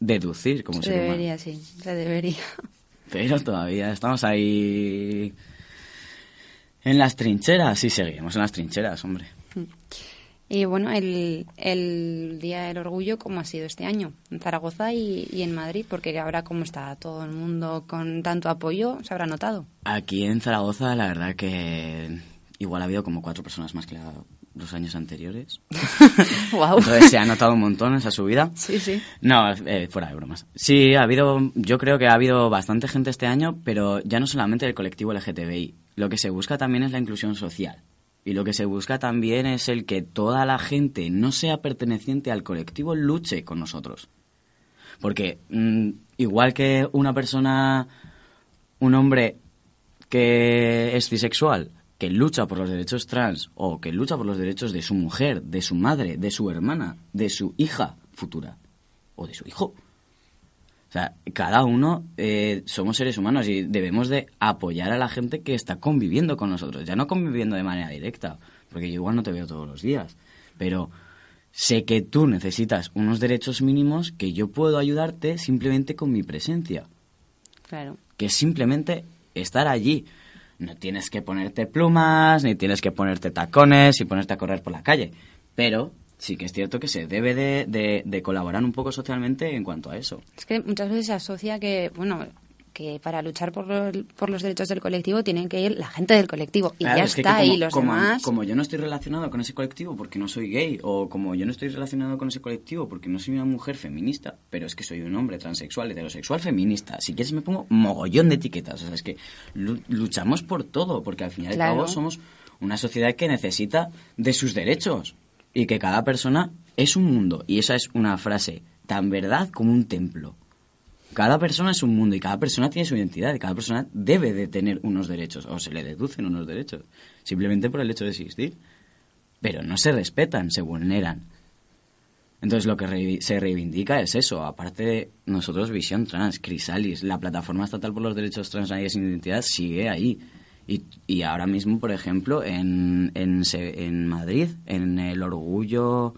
deducir como se debería, sí, se debería. Pero todavía estamos ahí en las trincheras, sí seguimos en las trincheras, hombre. Y bueno, el, el Día del Orgullo, ¿cómo ha sido este año? En Zaragoza y, en Madrid, porque ahora como está todo el mundo con tanto apoyo, se habrá notado. Aquí en Zaragoza, la verdad que igual ha habido como cuatro personas más que los años anteriores. wow. Entonces se ha notado un montón esa subida. Sí, sí. No, eh, fuera de bromas. Sí, ha habido, yo creo que ha habido bastante gente este año, pero ya no solamente del colectivo LGTBI. Lo que se busca también es la inclusión social. Y lo que se busca también es el que toda la gente no sea perteneciente al colectivo luche con nosotros. Porque mm, igual que una persona, un hombre que es bisexual, que lucha por los derechos trans o que lucha por los derechos de su mujer, de su madre, de su hermana, de su hija futura o de su hijo, o sea, cada uno eh, somos seres humanos y debemos de apoyar a la gente que está conviviendo con nosotros. Ya no conviviendo de manera directa, porque yo igual no te veo todos los días. Pero sé que tú necesitas unos derechos mínimos que yo puedo ayudarte simplemente con mi presencia. Claro. Que es simplemente estar allí. No tienes que ponerte plumas, ni tienes que ponerte tacones y ponerte a correr por la calle. Pero sí que es cierto que se debe de, colaborar un poco socialmente en cuanto a eso. Es que muchas veces se asocia que, bueno, que para luchar por, por los derechos del colectivo tienen que ir la gente del colectivo y ya está ahí los como, demás. Como yo no estoy relacionado con ese colectivo porque no soy gay o como yo no estoy relacionado con ese colectivo porque no soy una mujer feminista, pero es que soy un hombre transexual, heterosexual, feminista. Si quieres me pongo mogollón de etiquetas. O sea, es que luchamos por todo porque al final y al cabo somos una sociedad que necesita de sus derechos y que cada persona es un mundo. Y esa es una frase tan verdad como un templo. Cada persona es un mundo y cada persona tiene su identidad y cada persona debe de tener unos derechos o se le deducen unos derechos simplemente por el hecho de existir. Pero no se respetan, se vulneran. Entonces lo que se reivindica es eso, aparte de nosotros Visión Trans, Crisalis, la plataforma estatal por los derechos trans y sin identidad sigue ahí y, ahora mismo, por ejemplo, en, en, Madrid, en el orgullo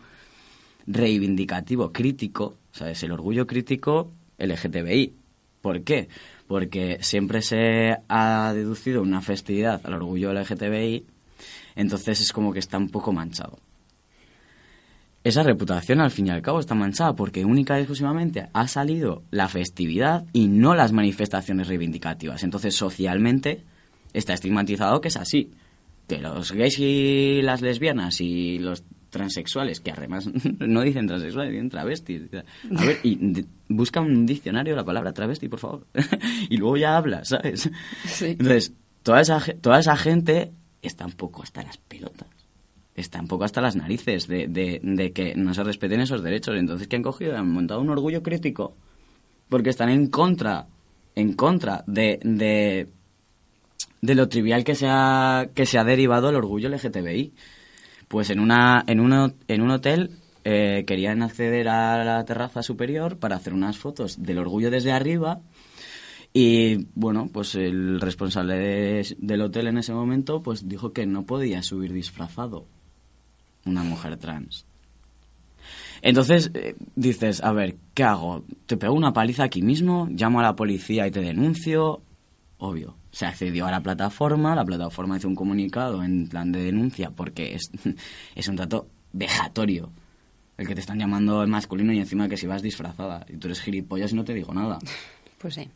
reivindicativo crítico, ¿sabes? El orgullo crítico LGTBI. ¿Por qué? Porque siempre se ha deducido una festividad al orgullo LGTBI, entonces es como que está un poco manchado. Esa reputación al fin y al cabo está manchada porque única y exclusivamente ha salido la festividad y no las manifestaciones reivindicativas. Entonces socialmente está estigmatizado que es así. Que los gays y las lesbianas y los transexuales, que además no dicen transexuales, dicen travestis. A ver, y busca un diccionario la palabra travesti, por favor. y luego ya habla, ¿sabes? Entonces, toda esa, toda esa gente está un poco hasta las pelotas. Está un poco hasta las narices de, de, que no se respeten esos derechos. Entonces, ¿qué han cogido? Han montado un orgullo crítico. Porque están en contra, en contra de, de de lo trivial que se ha, que se ha derivado el orgullo LGTBI. Pues en, una, en, uno, en un hotel eh, querían acceder a la terraza superior para hacer unas fotos del orgullo desde arriba y bueno, pues el responsable del hotel en ese momento pues dijo que no podía subir disfrazado una mujer trans. Entonces eh, dices, a ver, ¿qué hago? ¿Te pego una paliza aquí mismo? ¿Llamo a la policía y te denuncio? Obvio se accedió a la plataforma, la plataforma hizo un comunicado en plan de denuncia porque es, es un trato vejatorio el que te están llamando el masculino y encima que si vas disfrazada y tú eres gilipollas y no te digo nada. Pues sí.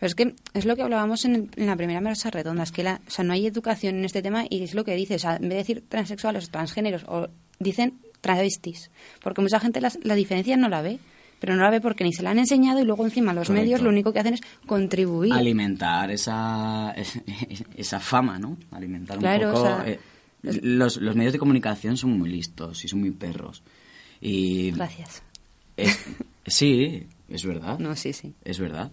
Pero es que es lo que hablábamos en, la primera mesa redonda, es que la, o sea, no hay educación en este tema y es lo que dices, en vez de decir transexuales o transgéneros, o dicen travestis, porque mucha gente la diferencia no la ve pero no la ve porque ni se la han enseñado y luego encima los medios lo único que hacen es contribuir. Alimentar esa, esa fama, ¿no? Alimentar un poco... Eh, los, los medios de comunicación son muy listos y son muy perros. Y Gracias. sí, es verdad. No, sí, sí. Es verdad.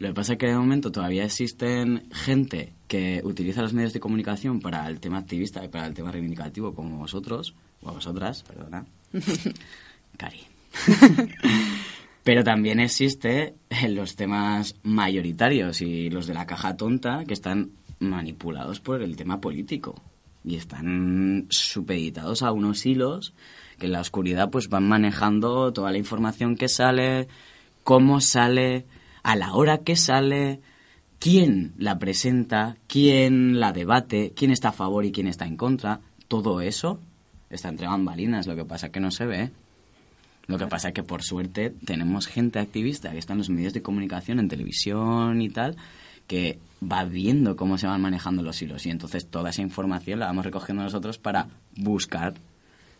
Lo que pasa es que de momento todavía existen gente que utiliza los medios de comunicación para el tema activista y para el tema reivindicativo, como vosotros, o vosotras, perdona. Cari. Pero también existe los temas mayoritarios y los de la caja tonta que están manipulados por el tema político y están supeditados a unos hilos que en la oscuridad pues van manejando toda la información que sale, cómo sale, a la hora que sale, quién la presenta, quién la debate, quién está a favor y quién está en contra. Todo eso está entre bambalinas, lo que pasa que no se ve. Lo que pasa es que por suerte tenemos gente activista que está en los medios de comunicación, en televisión y tal, que va viendo cómo se van manejando los hilos y entonces toda esa información la vamos recogiendo nosotros para buscar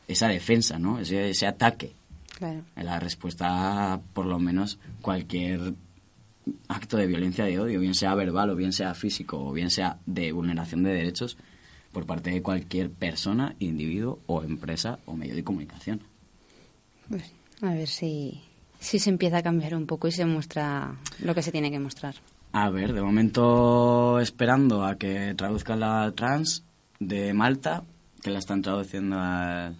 esa defensa, ¿no? Ese, ese ataque. Claro. La respuesta, por lo menos, cualquier acto de violencia de odio, bien sea verbal o bien sea físico o bien sea de vulneración de derechos por parte de cualquier persona, individuo o empresa o medio de comunicación. Pues a ver si, si se empieza a cambiar un poco y se muestra lo que se tiene que mostrar. A ver, de momento esperando a que traduzcan la trans de Malta, que la están traduciendo al,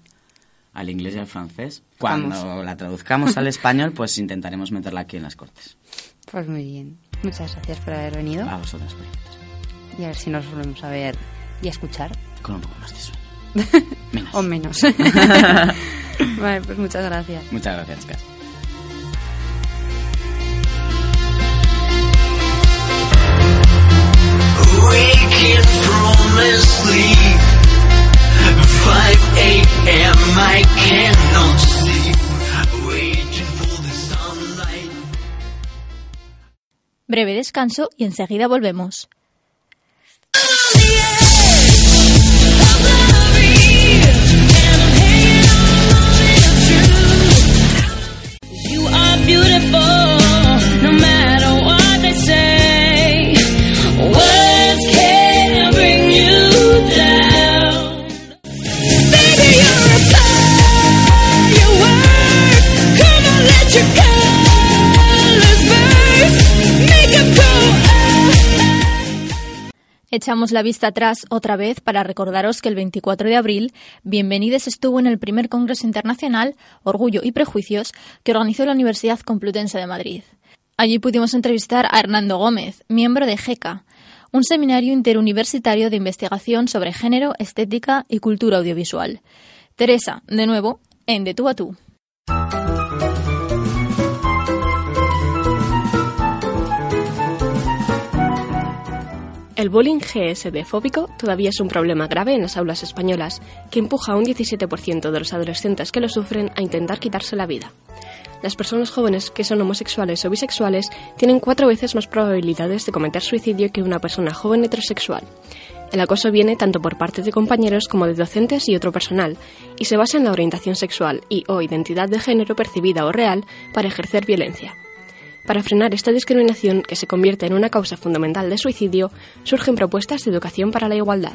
al inglés y al francés. Cuando Vamos. la traduzcamos al español, pues intentaremos meterla aquí en las cortes. Pues muy bien. Muchas gracias por haber venido. A vosotras. Y a ver si nos volvemos a ver y a escuchar. Con un poco más de sueño. Menos. o menos. vale, pues muchas gracias. Muchas gracias, chicas. Waking from a sleep. 5 a.m. I cannot sleep. Waiting for the sunlight. Breve descanso y enseguida volvemos. Beautiful, Echamos la vista atrás otra vez para recordaros que el 24 de abril Bienvenides estuvo en el primer Congreso Internacional Orgullo y Prejuicios que organizó la Universidad Complutense de Madrid. Allí pudimos entrevistar a Hernando Gómez, miembro de GECA, un seminario interuniversitario de investigación sobre género, estética y cultura audiovisual. Teresa, de nuevo, en De tú a tú. El bullying GSD-fóbico todavía es un problema grave en las aulas españolas, que empuja a un 17% de los adolescentes que lo sufren a intentar quitarse la vida. Las personas jóvenes que son homosexuales o bisexuales tienen cuatro veces más probabilidades de cometer suicidio que una persona joven heterosexual. El acoso viene tanto por parte de compañeros como de docentes y otro personal, y se basa en la orientación sexual y o identidad de género percibida o real para ejercer violencia. Para frenar esta discriminación, que se convierte en una causa fundamental de suicidio, surgen propuestas de educación para la igualdad.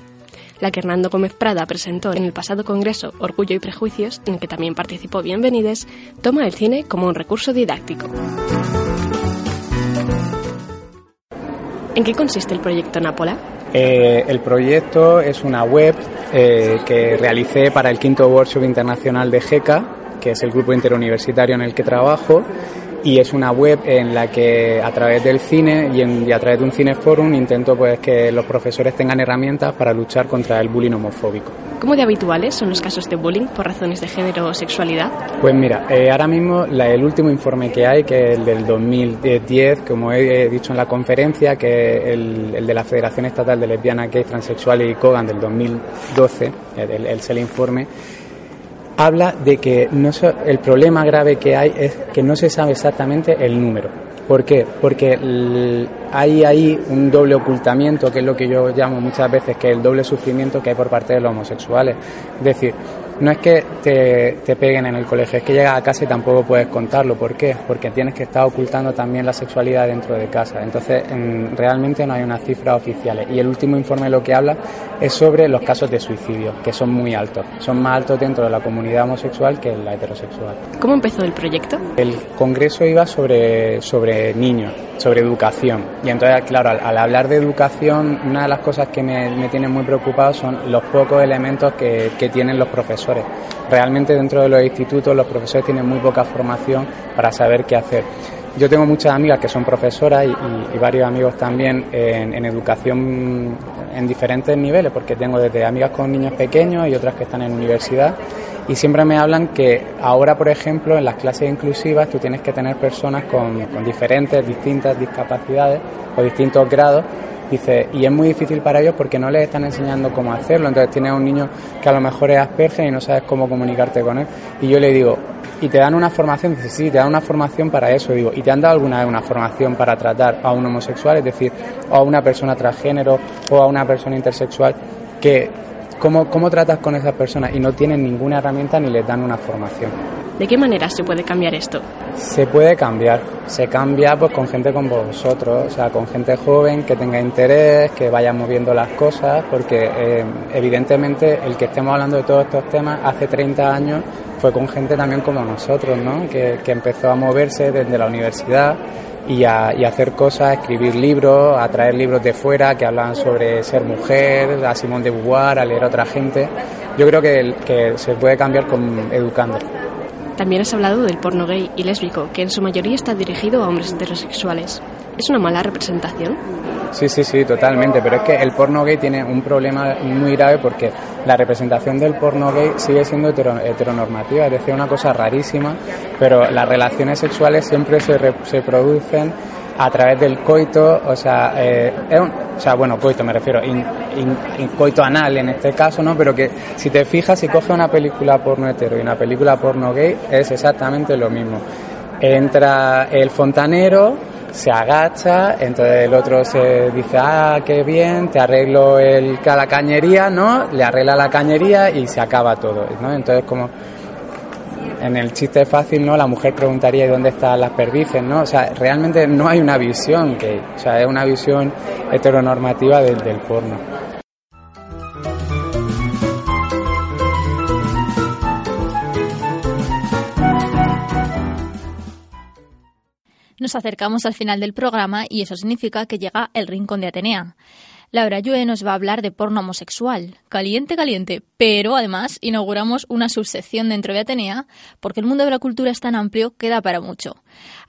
La que Hernando Gómez Prada presentó en el pasado Congreso Orgullo y Prejuicios, en el que también participó Bienvenides, toma el cine como un recurso didáctico. ¿En qué consiste el proyecto Nápola? Eh, el proyecto es una web eh, que realicé para el quinto workshop internacional de GECA, que es el grupo interuniversitario en el que trabajo, y es una web en la que a través del cine y, en- y a través de un cineforum intento pues que los profesores tengan herramientas para luchar contra el bullying homofóbico. ¿Cómo de habituales son los casos de bullying por razones de género o sexualidad? Pues mira, eh, ahora mismo la- el último informe que hay, que es el del 2010, como he dicho en la conferencia, que es el, el de la Federación Estatal de Lesbianas, Gays, Transexuales y Cogan del 2012, el, el- el informe, habla de que no so- el problema grave que hay es que no se sabe exactamente el número. ¿Por qué? Porque hay ahí un doble ocultamiento, que es lo que yo llamo muchas veces que el doble sufrimiento que hay por parte de los homosexuales. Es decir, no es que te, te peguen en el colegio, es que llegas a casa y tampoco puedes contarlo. ¿Por qué? Porque tienes que estar ocultando también la sexualidad dentro de casa. Entonces, en- realmente no hay unas cifras oficiales. Y el último informe lo que habla es sobre los casos de suicidio, que son muy altos. Son más altos dentro de la comunidad homosexual que en la heterosexual. ¿Cómo empezó el proyecto? El congreso iba sobre, sobre niños, sobre educación. Y entonces, claro, al, al hablar de educación, una de las cosas que me, me tienen muy preocupado son los pocos elementos que, que tienen los profesores. Realmente dentro de los institutos los profesores tienen muy poca formación para saber qué hacer. Yo tengo muchas amigas que son profesoras y, varios amigos también en, educación en diferentes niveles, porque tengo desde amigas con niños pequeños y otras que están en universidad. Y siempre me hablan que ahora, por ejemplo, en las clases inclusivas tú tienes que tener personas con diferentes, distintas discapacidades o distintos grados. Dice, y es muy difícil para ellos porque no les están enseñando cómo hacerlo. Entonces tienes a un niño que a lo mejor es Asperger y no sabes cómo comunicarte con él. Y yo le digo, ¿y te dan una formación? Dice, sí, te dan una formación para eso. Digo, ¿y te han dado alguna vez una formación para tratar a un homosexual? Es decir, o a una persona transgénero o a una persona intersexual que ¿Cómo, ¿Cómo tratas con esas personas? Y no tienen ninguna herramienta ni les dan una formación. ¿De qué manera se puede cambiar esto? Se puede cambiar, se cambia pues con gente como vosotros, o sea, con gente joven que tenga interés, que vaya moviendo las cosas, porque eh, evidentemente el que estemos hablando de todos estos temas hace 30 años fue con gente también como nosotros, ¿no? Que, que empezó a moverse desde la universidad y a, hacer cosas, a escribir libros, a traer libros de fuera que hablan sobre ser mujer, a Simón de Beauvoir, a leer a otra gente. Yo creo que, que se puede cambiar con educando. También has hablado del porno gay y lésbico, que en su mayoría está dirigido a hombres heterosexuales. ¿Es una mala representación? Sí, sí, sí, totalmente. Pero es que el porno gay tiene un problema muy grave porque la representación del porno gay sigue siendo hetero- heteronormativa, es decir, una cosa rarísima, pero las relaciones sexuales siempre se, se producen a través del coito, o sea, eh, es un- o sea, bueno, coito me refiero, in- in- coito anal en este caso, ¿no? Pero que si te fijas, si coges una película porno hetero y una película porno gay, es exactamente lo mismo. Entra el fontanero, se agacha, entonces el otro se dice, ah, qué bien, te arreglo el, la cañería, ¿no? Le arregla la cañería y se acaba todo, ¿no? Entonces como en el chiste fácil, ¿no? La mujer preguntaría ¿y dónde están las perdices, ¿no? O sea, realmente no hay una visión que, o sea, es una visión heteronormativa del, del porno. Nos acercamos al final del programa y eso significa que llega el rincón de Atenea. Laura Yue nos va a hablar de porno homosexual. Caliente, caliente. Pero además inauguramos una subsección dentro de Atenea porque el mundo de la cultura es tan amplio que da para mucho.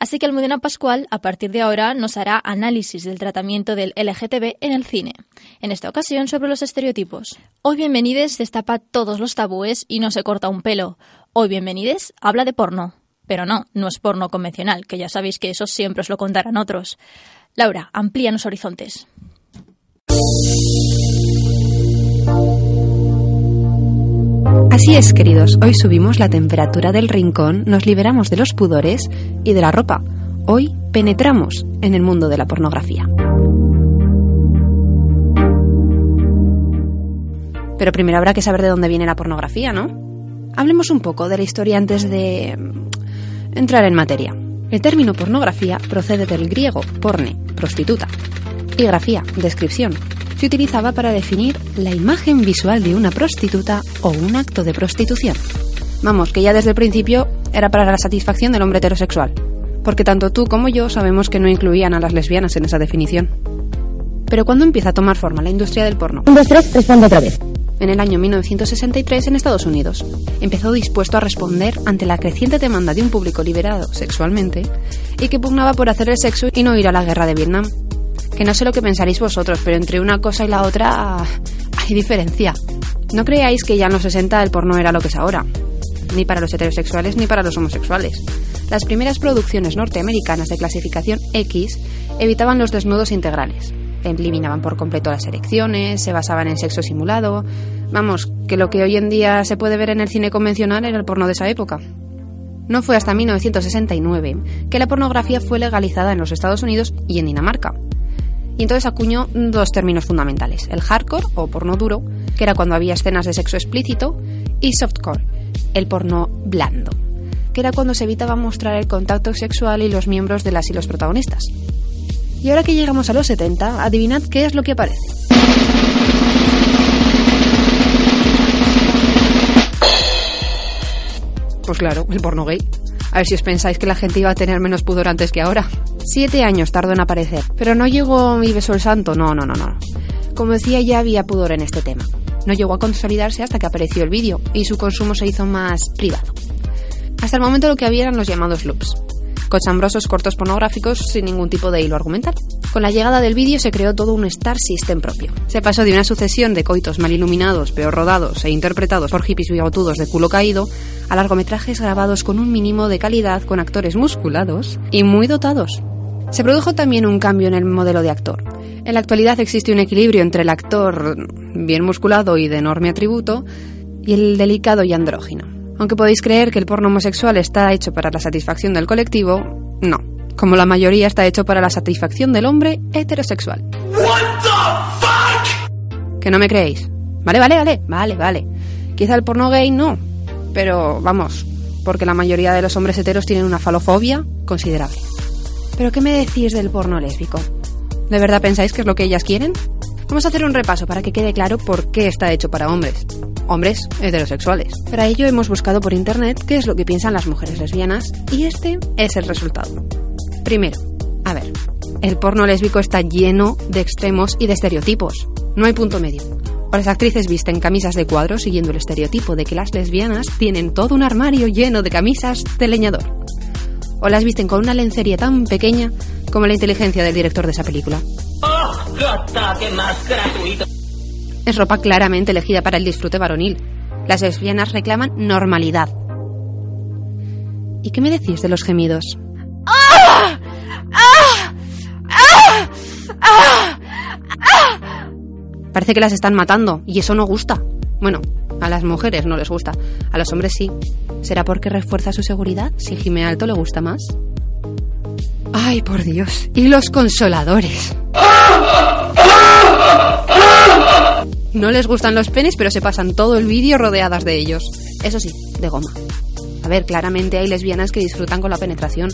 Así que Almudena Pascual, a partir de ahora, nos hará análisis del tratamiento del LGTB en el cine. En esta ocasión sobre los estereotipos. Hoy Bienvenides destapa todos los tabúes y no se corta un pelo. Hoy Bienvenides habla de porno. Pero no, no es porno convencional, que ya sabéis que eso siempre os lo contarán otros. Laura, amplíanos horizontes. Así es, queridos, hoy subimos la temperatura del rincón, nos liberamos de los pudores y de la ropa. Hoy penetramos en el mundo de la pornografía. Pero primero habrá que saber de dónde viene la pornografía, ¿no? Hablemos un poco de la historia antes de mm, entrar en materia. El término pornografía procede del griego porne, prostituta, y grafía, descripción. Se utilizaba para definir la imagen visual de una prostituta o un acto de prostitución. Vamos, que ya desde el principio era para la satisfacción del hombre heterosexual. Porque tanto tú como yo sabemos que no incluían a las lesbianas en esa definición. Pero ¿cuándo empieza a tomar forma la industria del porno? Un, dos, tres, responde otra vez. En el año 1963 en Estados Unidos. Empezó dispuesto a responder ante la creciente demanda de un público liberado sexualmente y que pugnaba por hacer el sexo y no ir a la guerra de Vietnam. Que no sé lo que pensaréis vosotros, pero entre una cosa y la otra hay diferencia. No creáis que ya en los 60 el porno era lo que es ahora. Ni para los heterosexuales ni para los homosexuales. Las primeras producciones norteamericanas de clasificación X evitaban los desnudos integrales. Eliminaban por completo las erecciones, se basaban en sexo simulado. Vamos, que lo que hoy en día se puede ver en el cine convencional era el porno de esa época. No fue hasta 1969 que la pornografía fue legalizada en los Estados Unidos y en Dinamarca. Y entonces acuñó dos términos fundamentales, el hardcore o porno duro, que era cuando había escenas de sexo explícito, y softcore, el porno blando, que era cuando se evitaba mostrar el contacto sexual y los miembros de las y los protagonistas. Y ahora que llegamos a los 70, adivinad qué es lo que aparece. Pues claro, el porno gay. A ver si os pensáis que la gente iba a tener menos pudor antes que ahora. Siete años tardó en aparecer, pero no llegó y besó el santo, no, no, no, no. Como decía, ya había pudor en este tema. No llegó a consolidarse hasta que apareció el vídeo y su consumo se hizo más privado. Hasta el momento lo que había eran los llamados loops, cochambrosos cortos pornográficos sin ningún tipo de hilo argumental. Con la llegada del vídeo se creó todo un Star System propio. Se pasó de una sucesión de coitos mal iluminados, peor rodados e interpretados por hippies bigotudos de culo caído a largometrajes grabados con un mínimo de calidad con actores musculados y muy dotados. Se produjo también un cambio en el modelo de actor. En la actualidad existe un equilibrio entre el actor bien musculado y de enorme atributo y el delicado y andrógino. Aunque podéis creer que el porno homosexual está hecho para la satisfacción del colectivo, no. Como la mayoría está hecho para la satisfacción del hombre heterosexual. ¿Que no me creéis? Vale, vale, vale, vale, vale. Quizá el porno gay no, pero vamos, porque la mayoría de los hombres heteros tienen una falofobia considerable. ¿Pero qué me decís del porno lésbico? ¿De verdad pensáis que es lo que ellas quieren? Vamos a hacer un repaso para que quede claro por qué está hecho para hombres. Hombres heterosexuales. Para ello hemos buscado por internet qué es lo que piensan las mujeres lesbianas y este es el resultado. Primero, a ver, el porno lésbico está lleno de extremos y de estereotipos. No hay punto medio. O las actrices visten camisas de cuadro siguiendo el estereotipo de que las lesbianas tienen todo un armario lleno de camisas de leñador. O las visten con una lencería tan pequeña como la inteligencia del director de esa película. ¡Oh, más gratuito! Es ropa claramente elegida para el disfrute varonil. Las lesbianas reclaman normalidad. ¿Y qué me decís de los gemidos? ¡Ah! ¡Ah! ¡Ah! Parece que las están matando y eso no gusta. Bueno, a las mujeres no les gusta, a los hombres sí. ¿Será porque refuerza su seguridad? Si gime alto le gusta más. Ay, por Dios. ¿Y los consoladores? No les gustan los penes, pero se pasan todo el vídeo rodeadas de ellos. Eso sí, de goma. A ver, claramente hay lesbianas que disfrutan con la penetración.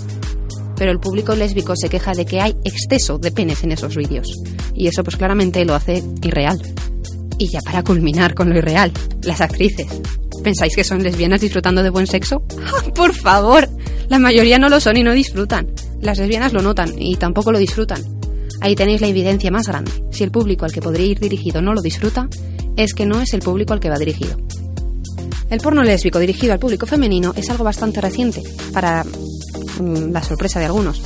Pero el público lésbico se queja de que hay exceso de penes en esos vídeos. Y eso pues claramente lo hace irreal. Y ya para culminar con lo irreal, las actrices. ¿Pensáis que son lesbianas disfrutando de buen sexo? ¡Ah, Por favor, la mayoría no lo son y no disfrutan. Las lesbianas lo notan y tampoco lo disfrutan. Ahí tenéis la evidencia más grande. Si el público al que podría ir dirigido no lo disfruta, es que no es el público al que va dirigido. El porno lésbico dirigido al público femenino es algo bastante reciente, para mm, la sorpresa de algunos.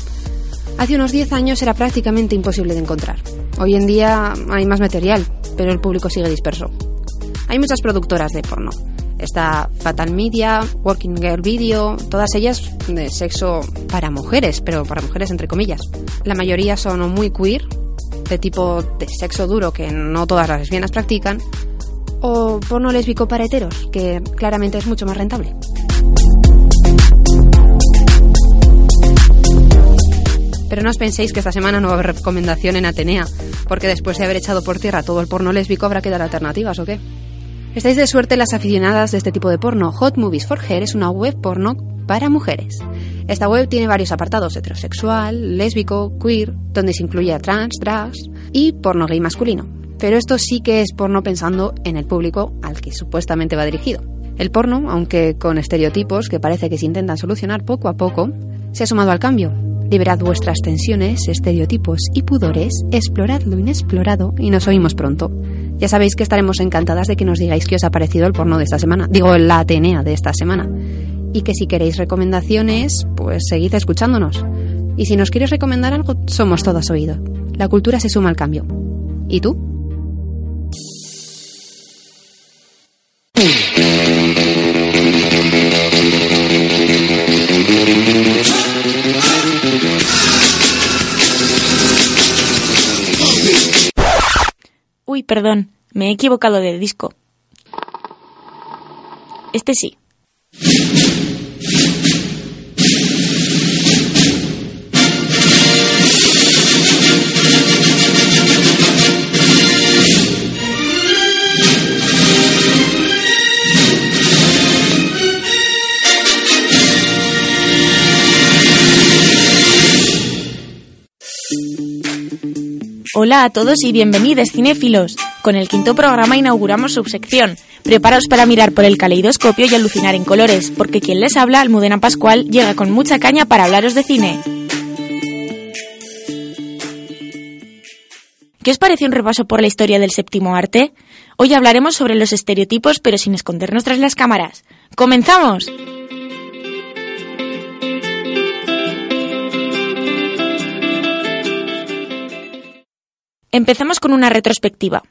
Hace unos 10 años era prácticamente imposible de encontrar. Hoy en día hay más material, pero el público sigue disperso. Hay muchas productoras de porno. Está Fatal Media, Working Girl Video, todas ellas de sexo para mujeres, pero para mujeres entre comillas. La mayoría son muy queer, de tipo de sexo duro que no todas las lesbianas practican, o porno lésbico para heteros, que claramente es mucho más rentable. Pero no os penséis que esta semana no va a haber recomendación en Atenea, porque después de haber echado por tierra todo el porno lésbico habrá que dar alternativas, ¿o qué? Estáis de suerte las aficionadas de este tipo de porno. Hot Movies for Her es una web porno para mujeres. Esta web tiene varios apartados, heterosexual, lésbico, queer, donde se incluye a trans, drags y porno gay masculino. Pero esto sí que es porno pensando en el público al que supuestamente va dirigido. El porno, aunque con estereotipos que parece que se intentan solucionar poco a poco, se ha sumado al cambio. Liberad vuestras tensiones, estereotipos y pudores, explorad lo inexplorado y nos oímos pronto. Ya sabéis que estaremos encantadas de que nos digáis qué os ha parecido el porno de esta semana. Digo, la Atenea de esta semana. Y que si queréis recomendaciones, pues seguid escuchándonos. Y si nos quieres recomendar algo, somos todos oídos. La cultura se suma al cambio. ¿Y tú? Perdón, me he equivocado de disco. Este sí. Hola a todos y bienvenidos cinéfilos. Con el quinto programa inauguramos subsección. Preparaos para mirar por el caleidoscopio y alucinar en colores, porque quien les habla, Almudena Pascual, llega con mucha caña para hablaros de cine. ¿Qué os pareció un repaso por la historia del séptimo arte? Hoy hablaremos sobre los estereotipos, pero sin escondernos tras las cámaras. ¡Comenzamos! Empezamos con una retrospectiva.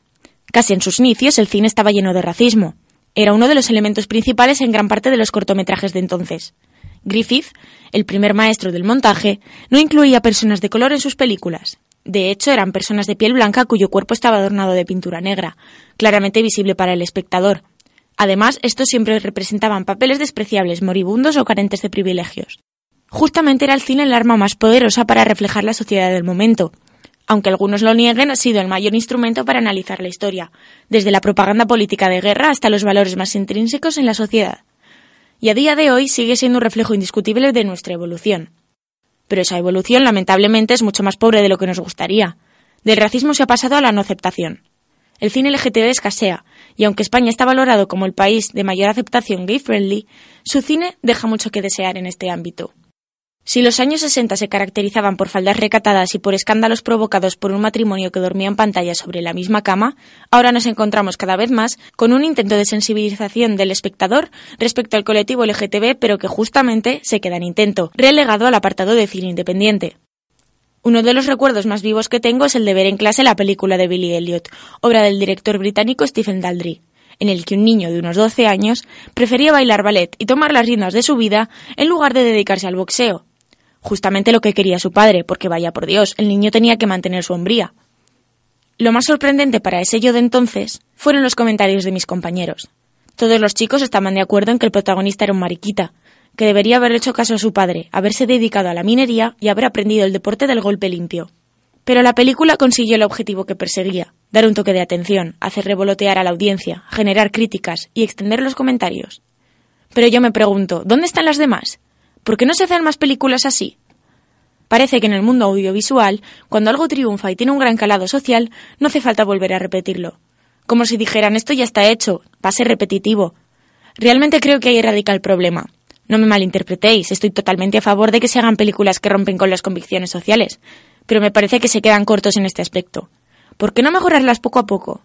Casi en sus inicios el cine estaba lleno de racismo. Era uno de los elementos principales en gran parte de los cortometrajes de entonces. Griffith, el primer maestro del montaje, no incluía personas de color en sus películas. De hecho, eran personas de piel blanca cuyo cuerpo estaba adornado de pintura negra, claramente visible para el espectador. Además, estos siempre representaban papeles despreciables, moribundos o carentes de privilegios. Justamente era el cine el arma más poderosa para reflejar la sociedad del momento, aunque algunos lo nieguen, ha sido el mayor instrumento para analizar la historia, desde la propaganda política de guerra hasta los valores más intrínsecos en la sociedad. Y a día de hoy sigue siendo un reflejo indiscutible de nuestra evolución. Pero esa evolución, lamentablemente, es mucho más pobre de lo que nos gustaría. Del racismo se ha pasado a la no aceptación. El cine LGTB escasea, y aunque España está valorado como el país de mayor aceptación gay-friendly, su cine deja mucho que desear en este ámbito. Si los años 60 se caracterizaban por faldas recatadas y por escándalos provocados por un matrimonio que dormía en pantalla sobre la misma cama, ahora nos encontramos cada vez más con un intento de sensibilización del espectador respecto al colectivo LGTB, pero que justamente se queda en intento, relegado al apartado de cine independiente. Uno de los recuerdos más vivos que tengo es el de ver en clase la película de Billy Elliot, obra del director británico Stephen Daldry en el que un niño de unos 12 años prefería bailar ballet y tomar las riendas de su vida en lugar de dedicarse al boxeo, Justamente lo que quería su padre, porque vaya por Dios, el niño tenía que mantener su hombría. Lo más sorprendente para ese yo de entonces fueron los comentarios de mis compañeros. Todos los chicos estaban de acuerdo en que el protagonista era un mariquita, que debería haber hecho caso a su padre, haberse dedicado a la minería y haber aprendido el deporte del golpe limpio. Pero la película consiguió el objetivo que perseguía, dar un toque de atención, hacer revolotear a la audiencia, generar críticas y extender los comentarios. Pero yo me pregunto, ¿dónde están las demás? ¿Por qué no se hacen más películas así? Parece que en el mundo audiovisual, cuando algo triunfa y tiene un gran calado social, no hace falta volver a repetirlo. Como si dijeran esto ya está hecho, va a ser repetitivo. Realmente creo que ahí radica el problema. No me malinterpretéis, estoy totalmente a favor de que se hagan películas que rompen con las convicciones sociales, pero me parece que se quedan cortos en este aspecto. ¿Por qué no mejorarlas poco a poco?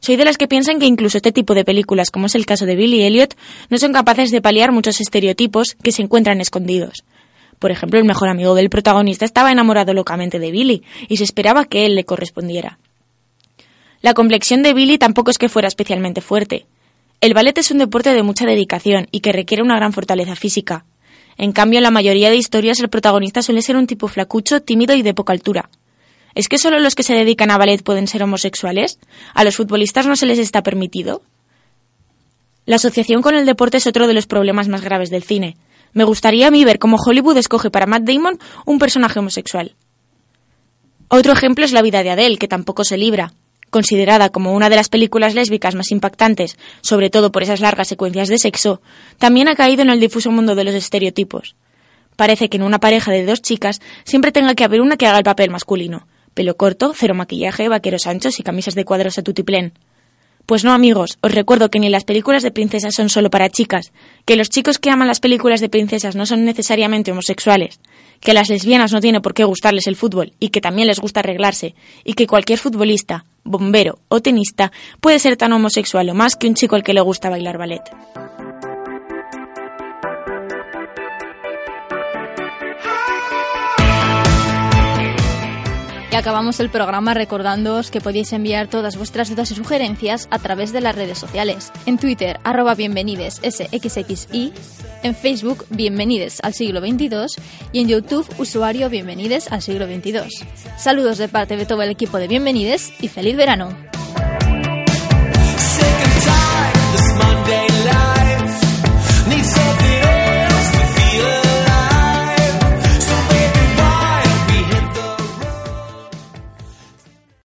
Soy de las que piensan que incluso este tipo de películas, como es el caso de Billy Elliot, no son capaces de paliar muchos estereotipos que se encuentran escondidos. Por ejemplo, el mejor amigo del protagonista estaba enamorado locamente de Billy y se esperaba que él le correspondiera. La complexión de Billy tampoco es que fuera especialmente fuerte. El ballet es un deporte de mucha dedicación y que requiere una gran fortaleza física. En cambio, en la mayoría de historias el protagonista suele ser un tipo flacucho, tímido y de poca altura. ¿Es que solo los que se dedican a ballet pueden ser homosexuales? ¿A los futbolistas no se les está permitido? La asociación con el deporte es otro de los problemas más graves del cine. Me gustaría a mí ver cómo Hollywood escoge para Matt Damon un personaje homosexual. Otro ejemplo es La vida de Adele, que tampoco se libra. Considerada como una de las películas lésbicas más impactantes, sobre todo por esas largas secuencias de sexo, también ha caído en el difuso mundo de los estereotipos. Parece que en una pareja de dos chicas siempre tenga que haber una que haga el papel masculino, Pelo corto, cero maquillaje, vaqueros anchos y camisas de cuadros a tutiplén. Pues no, amigos, os recuerdo que ni las películas de princesas son solo para chicas, que los chicos que aman las películas de princesas no son necesariamente homosexuales, que a las lesbianas no tiene por qué gustarles el fútbol y que también les gusta arreglarse, y que cualquier futbolista, bombero o tenista puede ser tan homosexual o más que un chico al que le gusta bailar ballet. Acabamos el programa recordándoos que podéis enviar todas vuestras dudas y sugerencias a través de las redes sociales. En Twitter, arroba bienvenides sxxi, en Facebook, bienvenides al siglo XXII y en YouTube, usuario bienvenides al siglo XXII. Saludos de parte de todo el equipo de Bienvenides y feliz verano.